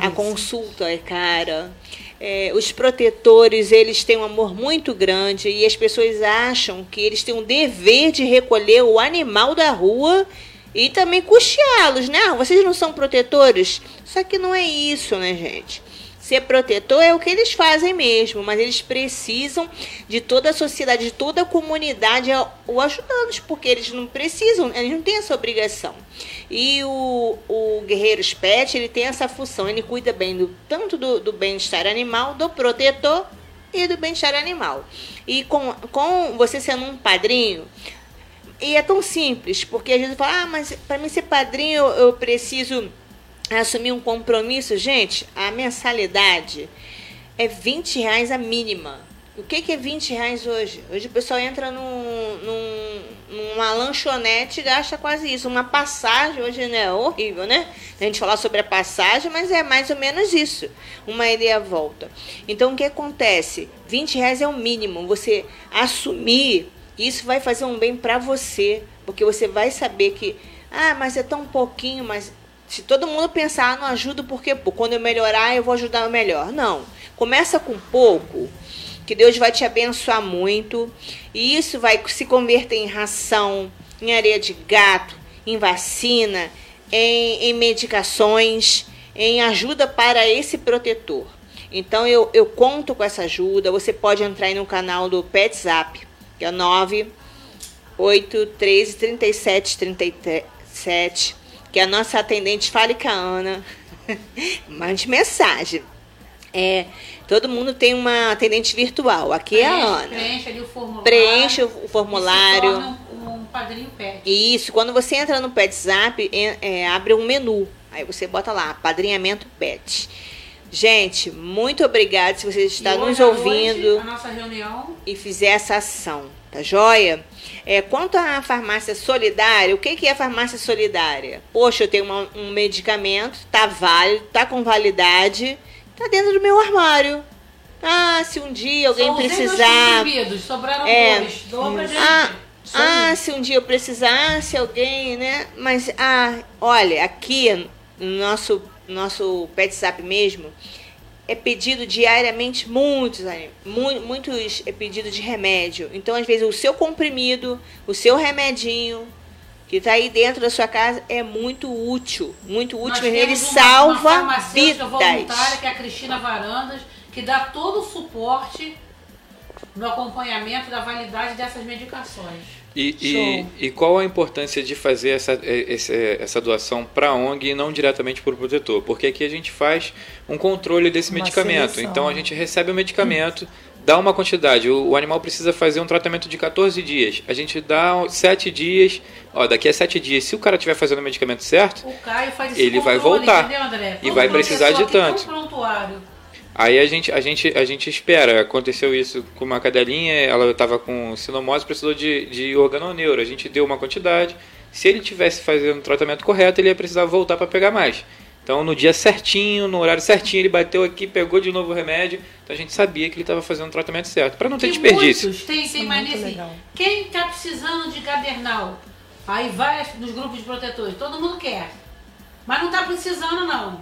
a consulta é cara. é, os protetores, eles têm um amor muito grande e as pessoas acham que eles têm um dever de recolher o animal da rua e também custeá-los, né? Ah, vocês não são protetores? Só que não é isso, né, gente? Ser protetor é o que eles fazem mesmo, mas eles precisam de toda a sociedade, de toda a comunidade a- o ajudando, porque eles não precisam, eles não têm essa obrigação. E o, o Guerreiros Pet, ele tem essa função, ele cuida bem do, tanto do, do bem-estar animal, do protetor e do bem-estar animal. E com, com você sendo um padrinho, e é tão simples, porque às vezes fala, ah, mas para mim ser padrinho eu, eu preciso assumir um compromisso. Gente, a mensalidade é 20 reais a mínima. O que, que é 20 reais hoje? Hoje o pessoal entra num, num- numa lanchonete e gasta quase isso. Uma passagem hoje né, é horrível, né? A gente falar sobre a passagem, mas é mais ou menos isso. Uma ida e volta. Então o que acontece? 20 reais é o mínimo. Você assumir, isso vai fazer um bem para você. Porque você vai saber que, ah, mas é tão pouquinho, mas se todo mundo pensar, ah, não ajudo porque pô, quando eu melhorar eu vou ajudar melhor. Não. Começa com pouco, que Deus vai te abençoar muito. E isso vai se converter em ração, em areia de gato, em vacina, em, em medicações, em ajuda para esse protetor. Então eu, eu conto com essa ajuda. Você pode entrar aí no canal do PetZap, que é 9 8 13 37 37, que a nossa atendente fale com a Ana. [LAUGHS] Mande mensagem. É, todo mundo tem uma atendente virtual. Aqui preenche, é a Ana. Preenche ali o formulário. Preenche o formulário. E um, um padrinho pet. Isso, quando você entra no PetZap, é, é, abre um menu. Aí você bota lá, padrinhamento pet. Gente, muito obrigada se você está E nos hoje ouvindo noite, a nossa reunião. e fizer essa ação, tá joia? É, quanto à farmácia solidária, o que, que é farmácia solidária? Poxa, eu tenho uma- um medicamento, tá válido, tá com validade, tá dentro do meu armário. Ah, se um dia alguém Só dois precisar. sobraram É. dois. Gente. Ah, ah, se um dia eu precisar, se alguém, né? Mas, ah, olha, aqui no nosso, nosso PetSap mesmo, é pedido diariamente muitos, né, mu- muitos é pedido de remédio. Então, às vezes, o seu comprimido, o seu remedinho, que está aí dentro da sua casa, é muito útil. Muito útil. temos Ele uma- uma salva farmacêutica voluntária, vidas. que é a Cristina Varandas, que dá todo o suporte no acompanhamento da validade dessas medicações. E, e, e qual a importância de fazer essa, essa doação para a ONG e não diretamente para o protetor? Porque aqui a gente faz um controle desse Uma medicamento. seleção. Então a gente recebe o medicamento, dá uma quantidade. O, o animal precisa fazer um tratamento de 14 dias. A gente dá 7 dias. Ó, daqui a 7 dias, se o cara estiver fazendo o medicamento certo, O Caio faz esse Ele vai controle, voltar. entendeu, André? E vai precisar de tem um tanto. prontuário. Aí a gente, a gente, a gente espera. Aconteceu isso com uma cadelinha, ela estava com sinomose, precisou de, de organoneuro. A gente deu uma quantidade. Se ele tivesse fazendo o tratamento correto, ele ia precisar voltar para pegar mais. Então, no dia certinho, no horário certinho, ele bateu aqui, pegou de novo o remédio. Então, a gente sabia que ele estava fazendo o tratamento certo, para não ter E desperdício. muitos tem, tem é assim. Quem tá precisando de gadernal? Aí vai nos grupos de protetores. Todo mundo quer. Mas não tá precisando, não.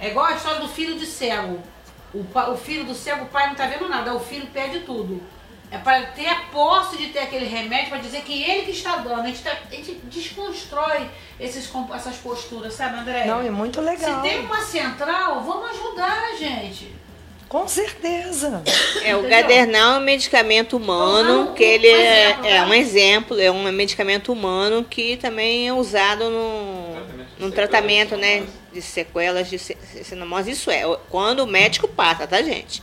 É igual a história do filho de cego. O, o filho do cego, o pai não tá vendo nada. O filho pede tudo. É para ter a posse de ter aquele remédio para dizer que ele que está dando. A gente, tá- a gente desconstrói esses, essas posturas, sabe, André? Não, é muito legal. Se tem uma central, vamos ajudar, gente. Com certeza. É, o gadernal é um medicamento humano, Não, que ele é, exemplo, é né? um exemplo, é um medicamento humano que também é usado no, Sequelas tratamento né, de sequelas de ci- sinomose. Isso é, quando o médico passa, tá, gente?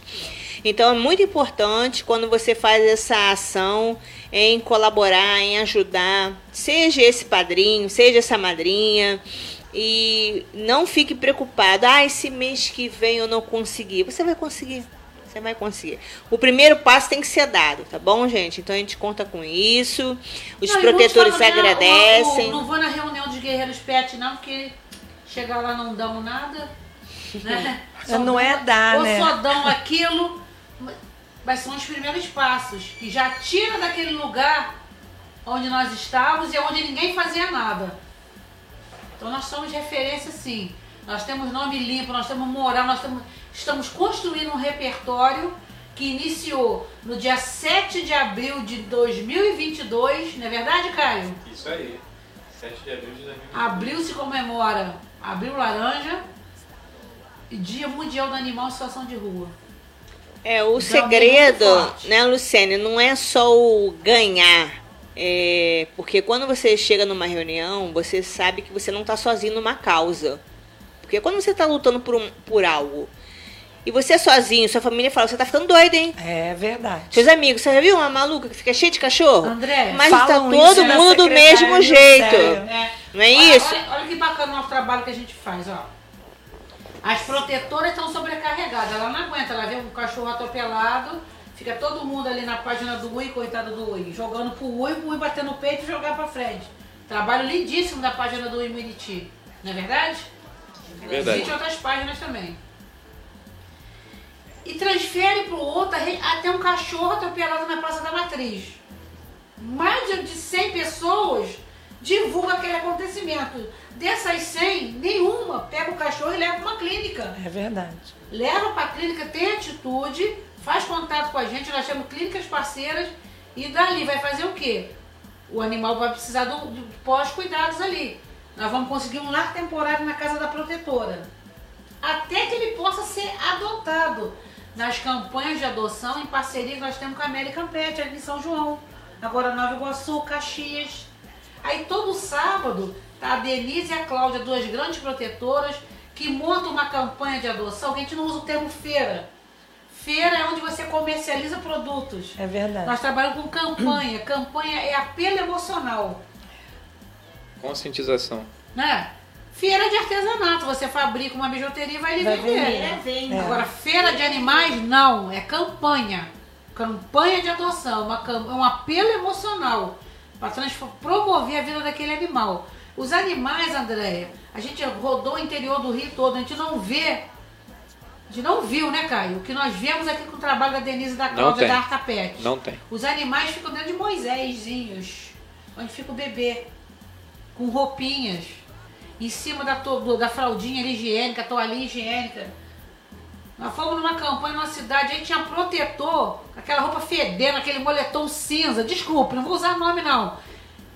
Então é muito importante quando você faz essa ação em colaborar, em ajudar, seja esse padrinho, seja essa madrinha. E não fique preocupado. Ah, esse mês que vem eu não consegui. Você vai conseguir. Você vai conseguir. O primeiro passo tem que ser dado, tá bom, gente? Então a gente conta com isso. Os Não, protetores vamos falar, agradecem. o- o- não vou na reunião de guerreiros pet, não, porque chegar lá não dão nada. Né? Não é dar, ou né? só dão aquilo. Mas são os primeiros passos, que já tira daquele lugar onde nós estávamos e onde ninguém fazia nada. Então nós somos referência sim. Nós temos nome limpo, nós temos moral, nós temos, estamos construindo um repertório que iniciou no dia 7 de abril de 2022, não é verdade, Caio? Isso aí. 7 de abril de 2020. Abril se comemora Abril Laranja e Dia Mundial do Animal em Situação de Rua. É, o Então, segredo, é muito forte. né, Luciane, não é só o ganhar. É, porque quando você chega numa reunião, você sabe que você não está sozinho numa causa. Porque quando você está lutando por, um, por algo e você é sozinho, sua família fala, você tá ficando doido, hein? É verdade. Seus amigos, você já viu uma maluca que fica cheia de cachorro? André, Mas tá todo isso na mundo do mesmo jeito. É. Não é Olha- isso? Olha, olha que bacana o nosso trabalho que a gente faz, ó. As protetoras estão sobrecarregadas, ela não aguenta, ela vê um cachorro atropelado, fica todo mundo ali na página do Ui, coitado do Ui, jogando pro Ui, pro Ui bater no peito e jogar pra frente. Trabalho lindíssimo da página do Ui Meriti, não é verdade? Verdade. Existem outras páginas também. E transfere pro outro arre- até um cachorro atropelado na Praça da Matriz. Mais de de 100 pessoas divulga aquele acontecimento. Dessas 100, nenhuma pega o cachorro e leva para uma clínica. É verdade. Leva para a clínica, tem atitude, faz contato com a gente, nós temos clínicas parceiras e dali vai fazer o quê? O animal vai precisar do, do pós-cuidados ali. Nós vamos conseguir um lar temporário na casa da protetora. Até que ele possa ser adotado nas campanhas de adoção em parceria que nós temos com a American Pet ali em São João. Agora Nova Iguaçu, Caxias. Aí todo sábado tá a Denise e a Cláudia, duas grandes protetoras, que montam uma campanha de adoção, que a gente não usa o termo feira. Feira é onde você comercializa produtos. É verdade. Nós trabalhamos com campanha. Campanha é apelo emocional. Conscientização. Né? Feira de artesanato. Você fabrica uma bijuteria e vai ali Vai vender. vender. É. Agora, feira de animais, não. É campanha. Campanha de adoção. Uma, cam- um apelo emocional. Para promover a vida daquele animal. Os animais, Andréia, a gente rodou o interior do Rio todo. A gente não vê. A gente não viu, né, Caio? O que nós vemos aqui com o trabalho da Denise e da Cláudia da Artapet. Não tem. Os animais ficam dentro de Moisésinhos, onde fica o bebê, com roupinhas, em cima da, to- da fraldinha ali higiênica, toalhinha higiênica. Nós fomos numa campanha numa cidade, aí tinha protetor, aquela roupa fedendo, aquele moletom cinza. Desculpe, não vou usar nome não.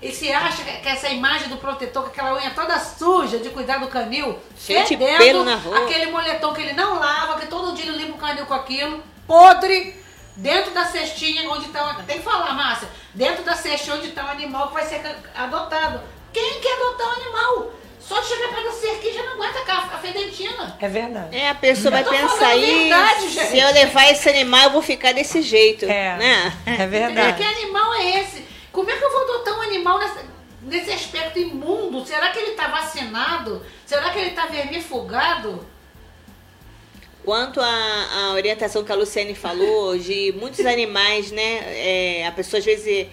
E se acha que essa imagem do protetor, com aquela unha toda suja de cuidar do canil, de fedendo, pelo na roupa. aquele moletom que ele não lava, que todo dia ele limpa o canil com aquilo, podre, dentro da cestinha onde está. Tem que falar, Márcia, dentro da cestinha onde está o animal que vai ser adotado. Quem quer adotar um animal? Só de chegar perto da cerquinha já não aguenta a fedentina. É verdade. É, a pessoa vai pensar aí, se eu levar esse animal, eu vou ficar desse jeito, É. né? É É, verdade. que animal é esse? Como é que eu vou adotar um animal nessa- nesse aspecto imundo? Será que ele está vacinado? Será que ele está vermifugado? Quanto à, à orientação que a Luciane falou, de muitos animais, né? é, a pessoa às vezes.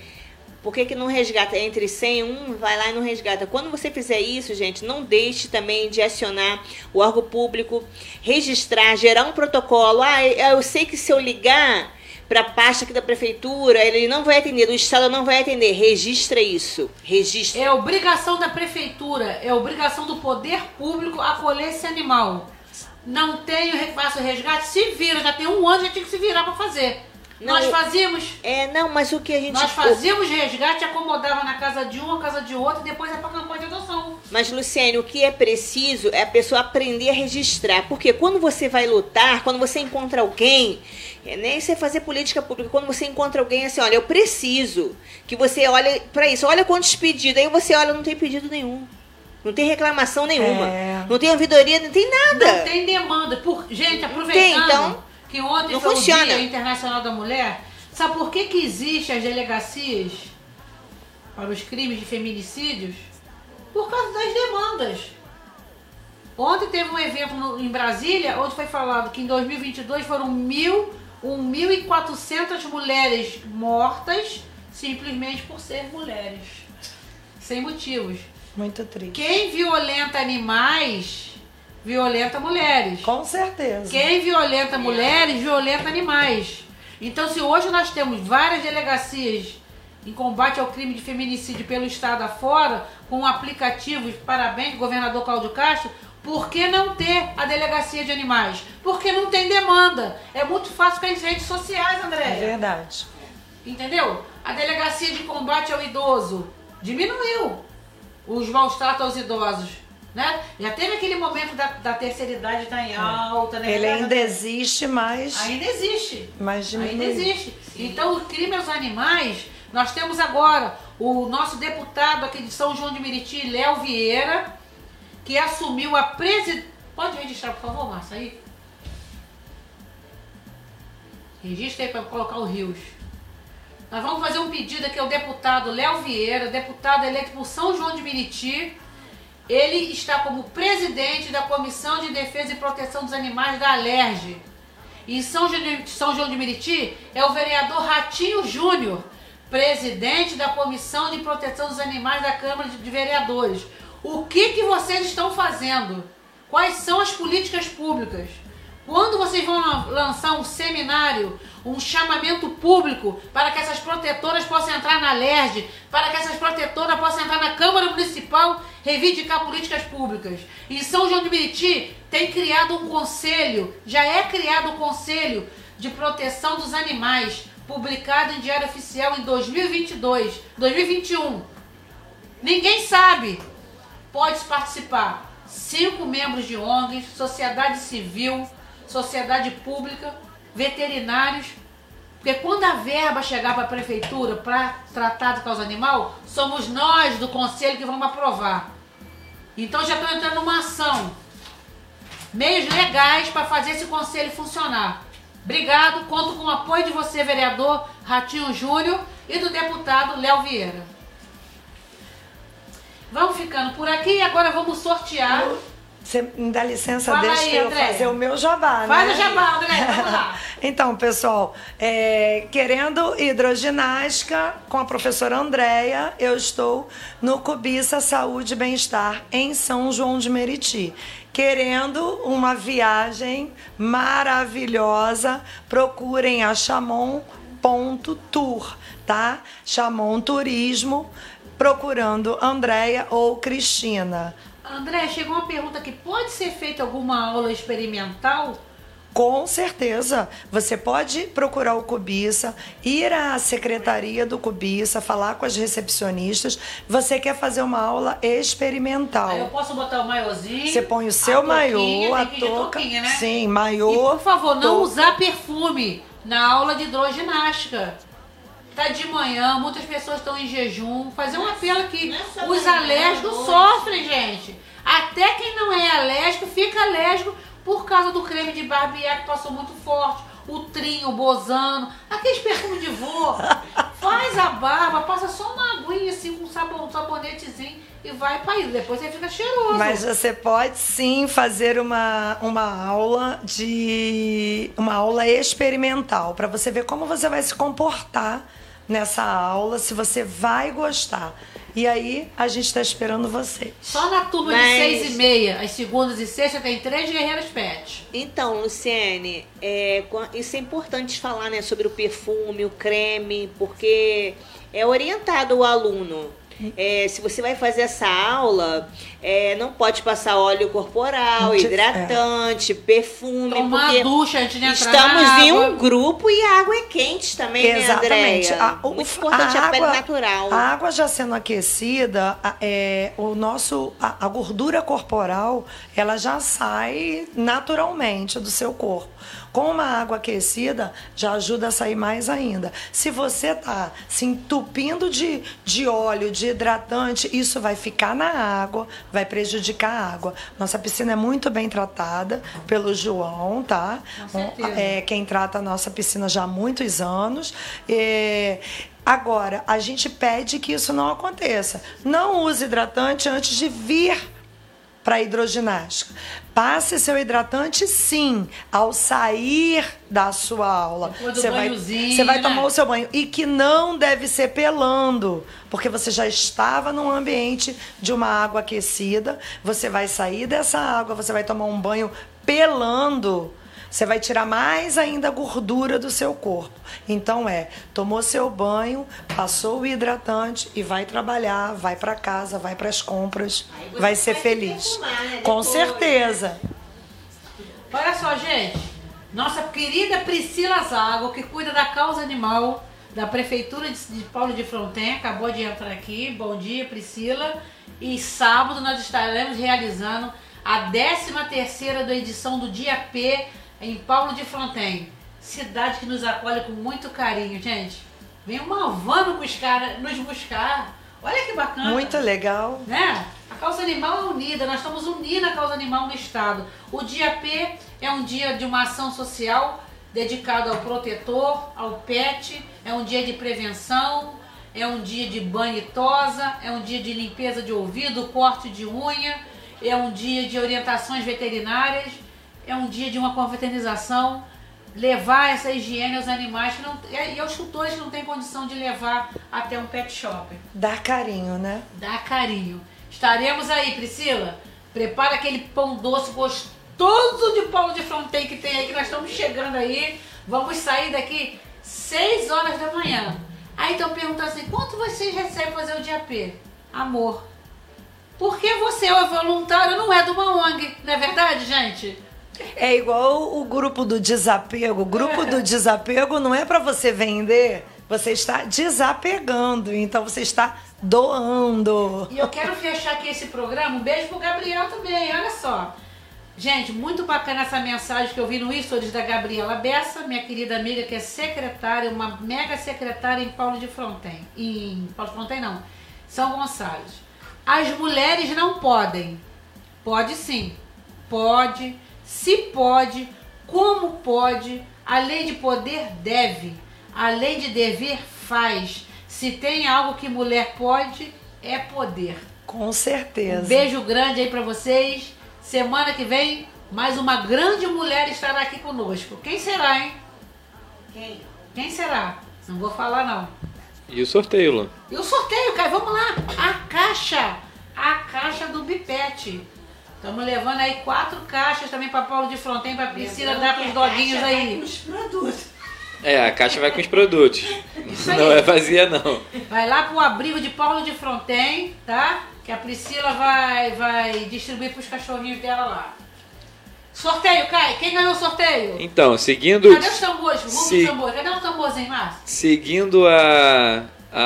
Por que, que não resgata? Entre 100 e 1, vai lá e não resgata. Quando você fizer isso, gente, não deixe também de acionar o órgão público, registrar, gerar um protocolo. Ah, eu sei que se eu ligar para a pasta aqui da prefeitura, ele não vai atender, o Estado não vai atender. Registra isso. Registra. É obrigação da prefeitura, é obrigação do poder público acolher esse animal. Não tenho, faço resgate, se vira, já tem um ano, já tinha que se virar para fazer. Não, nós fazíamos, É, não, mas o que a gente. nós fazíamos resgate, acomodava na casa de um, na casa de outro, e depois é para campanha de adoção. Mas, Luciane, o que é preciso é a pessoa aprender a registrar. Porque quando você vai lutar, quando você encontra alguém, é, nem você fazer política pública, quando você encontra alguém assim, olha, eu preciso que você olhe para isso. Olha quantos pedidos. Aí você olha, não tem pedido nenhum. Não tem reclamação nenhuma. É. Não tem ouvidoria, não tem nada. Não tem demanda. Por, gente, tem, aproveitando então, que ontem não foi funciona. o Dia Internacional da Mulher, sabe por que, que existem as delegacias para os crimes de feminicídios? Por causa das demandas. Ontem teve um evento no- em Brasília, onde foi falado que em 2022 foram mil, um 1.400 mulheres mortas simplesmente por ser mulheres. Sem motivos. Muito triste. Quem violenta animais, violenta mulheres. Com certeza. Quem violenta mulheres, violenta animais. Então, se hoje nós temos várias delegacias em combate ao crime de feminicídio pelo estado afora, com aplicativos, parabéns, governador Cláudio Castro, por que não ter a delegacia de animais? Porque não tem demanda. É muito fácil com as redes sociais, É André. verdade. Entendeu? A delegacia de combate ao idoso diminuiu os maus tratos aos idosos. Né? Já teve aquele momento da, da terceira idade estar em alta, né? Ele ainda existe, mas, Ainda existe. mas Ainda diminuiu. existe. Então, o crime aos animais, nós temos agora o nosso deputado aqui de São João de Meriti, Léo Vieira, que assumiu a presidência. Pode registrar, por favor, Márcia, aí? Registra aí para colocar o Rios. Nós vamos fazer um pedido aqui ao deputado Léo Vieira, deputado eleito por São João de Meriti. Ele está como presidente da Comissão de Defesa e Proteção dos Animais da Alerj. Em São João de, São João de Meriti é o vereador Ratinho Júnior, presidente da Comissão de Proteção dos Animais da Câmara de, de Vereadores. O que, que vocês estão fazendo? Quais são as políticas públicas? Quando vocês vão lançar um seminário, um chamamento público para que essas protetoras possam entrar na LERJ, para que essas protetoras possam entrar na Câmara Municipal reivindicar políticas públicas. Em São João de Meriti tem criado um conselho, já é criado um conselho de proteção dos animais, publicado em Diário Oficial em 2022, 2021. Ninguém sabe. Pode participar. Cinco membros de ONGs, sociedade civil, sociedade pública, veterinários. Porque quando a verba chegar para a prefeitura para tratar do causa animal, somos nós do conselho que vamos aprovar. Então já estou entrando numa ação. Meios legais para fazer esse conselho funcionar. Obrigado, conto com o apoio de você, vereador Ratinho Júnior, e do deputado Léo Vieira. Vamos ficando por aqui e agora vamos sortear. Você me dá licença, Fala deixa aí, eu Andréia. fazer o meu jabá, Faz né? o jabá, André, vamos lá. [LAUGHS] Então, pessoal, é, querendo hidroginástica com a professora Andréia, eu estou no Cubiça Saúde e Bem-Estar em São João de Meriti. Querendo uma viagem maravilhosa, procurem a Chamon.tour, tá? Chamon Turismo, procurando Andréia ou Cristina. André, chegou uma pergunta aqui. Pode ser feita alguma aula experimental? Com certeza. Você pode procurar o Cubiça, ir à secretaria do Cubiça, falar com as recepcionistas. Você quer fazer uma aula experimental. Aí eu posso botar o maiozinho. Você põe o seu maiô, a touca. né? Sim, E maiô. por favor, não touca. usar perfume na aula de hidroginástica. Tá de manhã, muitas pessoas estão em jejum. Fazer um apelo aqui. Os alérgicos sofrem, gente. Até quem não é alérgico fica alérgico por causa do creme de barbear que passou muito forte. O trinho, o bozano, aqueles perfumes de vô. [LAUGHS] Faz a barba, passa só uma aguinha assim sabão, um sabonetezinho e vai pra isso. Depois você fica cheiroso. Mas você pode sim fazer uma, uma aula de uma aula experimental para você ver como você vai se comportar nessa aula, se você vai gostar. E aí a gente está esperando você. Só na turma de Mas- seis e meia, as segundas e sextas, tem três guerreiras pet. Então, Luciene, é, isso é importante falar né, sobre o perfume, o creme, porque é orientado o aluno. É, se você vai fazer essa aula, é, não pode passar óleo corporal, hidratante, perfume, Tomar porque ducha antes de entrar estamos na em um grupo e a água é quente também, Exatamente. né, Andréia? A- o- Muito importante a, pele água- natural. A água já sendo aquecida, a- é, o nosso, a, a gordura corporal, ela já sai naturalmente do seu corpo. Com uma água aquecida, já ajuda a sair mais ainda. Se você tá se entupindo de, de óleo, de hidratante, isso vai ficar na água, vai prejudicar a água. Nossa piscina é muito bem tratada pelo João, tá? Com certeza. É, quem trata a nossa piscina já há muitos anos. Agora, a gente pede que isso não aconteça. Não use hidratante antes de vir para a hidroginástica. Passe seu hidratante sim ao sair da sua aula. Você vai, você vai né? tomar o seu banho e que não deve ser pelando, porque você já estava num ambiente de uma água aquecida. Você vai sair dessa água, você vai tomar um banho pelando. Você vai tirar mais ainda a gordura do seu corpo. Então é, tomou seu banho, passou o hidratante e vai trabalhar, vai para casa, vai para as compras, vai ser vai se feliz. perfumar, né, Com depois, certeza. Olha só, gente. Nossa querida Priscila Zago, que cuida da causa animal da Prefeitura de Paulo de Fronten, acabou de entrar aqui. Bom dia, Priscila. E sábado nós estaremos realizando a 13 terceira da edição do Dia P em Paulo de Fronten. Cidade que nos acolhe com muito carinho, gente. Vem uma van nos buscar, nos buscar. Olha que bacana Muito legal. né? A causa animal é unida, nós estamos unindo a causa animal no Estado. O dia P é um dia de uma ação social dedicado ao protetor, ao pet, é um dia de prevenção, é um dia de banho e tosa, é um dia de limpeza de ouvido, corte de unha, é um dia de orientações veterinárias, é um dia de uma confraternização, levar essa higiene aos animais que não, e aos tutores que não têm condição de levar até um pet shop. Dar carinho, né? Dá carinho. Estaremos aí, Priscila. Prepara aquele pão doce gostoso de Paulo de Fronten que tem aí, que nós estamos chegando aí. Vamos sair daqui 6 horas da manhã. Aí estão perguntando assim, quanto vocês recebem fazer o dia P? Amor. Porque você é voluntário, não é de uma ONG, não é verdade, gente? É igual o grupo do desapego. O grupo do desapego não é para você vender, você está desapegando. Então você está doando. E eu quero fechar aqui esse programa. Um beijo pro Gabriel também, olha só. Gente, muito bacana essa mensagem que eu vi no Stories da Gabriela Bessa, minha querida amiga que é secretária, uma mega secretária em Paulo de Fronten. Em Paulo de Fronten não, São Gonçalo. As mulheres não podem. Pode sim. Pode. Se pode. Como pode. Além de poder, deve. Além de dever, faz. Se tem algo que mulher pode, é poder. Com certeza. Um beijo grande aí para vocês. Semana que vem, mais uma grande mulher estará aqui conosco. Quem será, hein? Quem? Quem será? Não vou falar, não. E o sorteio, Lu? E o sorteio, cara, vamos lá. A caixa. A caixa do Bipete. Estamos levando aí quatro caixas também para Paulo de Fronten, para Priscila dar para os doguinhos aí. Os produtos. É, a caixa vai com os produtos. Não é vazia, não. Vai lá pro abrigo de Paulo de Fronten, tá? Que a Priscila vai, vai distribuir pros cachorrinhos dela lá. Sorteio, Kai. Quem ganhou o sorteio? Então, seguindo, Cadê os tambores? Vamos Se- os tambores. Cadê os tamborzinhos, Márcio? seguindo a, a,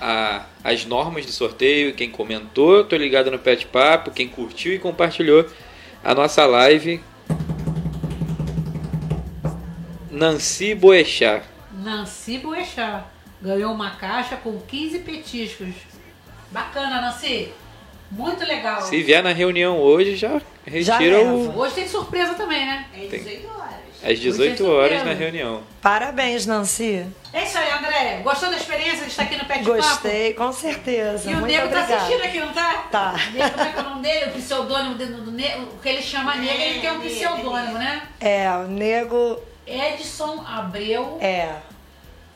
a- as normas de sorteio, quem comentou, tô ligado no Pet Papo, quem curtiu e compartilhou a nossa live. Nancy Boechat. Nancy Boechat. Ganhou uma caixa com 15 petiscos. Bacana, Nancy. Muito legal. Se vier na reunião hoje, já retira leva. o, Hoje tem surpresa também, né? É 18 horas. Às 18 horas na reunião. Parabéns, Nancy. É isso aí, André. Gostou da experiência de estar aqui no Pet Papo? Gostei, com certeza. E o Nego tá assistindo aqui, não tá? Tá. Nego, como é que é o nome dele? O pseudônimo do, do, Nego, o que ele chama Nego, ele tem um pseudônimo, né? É, o nego Edson Abreu, é.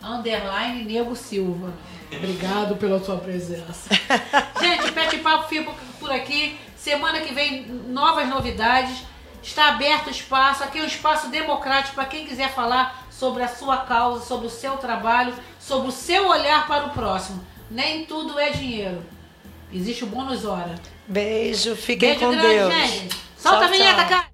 underline Nego Silva. Obrigado pela sua presença. [LAUGHS] Gente, o Pet Papo fica por aqui. Semana que vem, novas novidades. Está aberto o espaço. Aqui é um espaço democrático para quem quiser falar sobre a sua causa, sobre o seu trabalho, sobre o seu olhar para o próximo. Nem tudo é dinheiro. Existe o bônus hora. Beijo, fiquem Beijo com grande, Deus. gente. Solta Tchau, a vinheta, cara.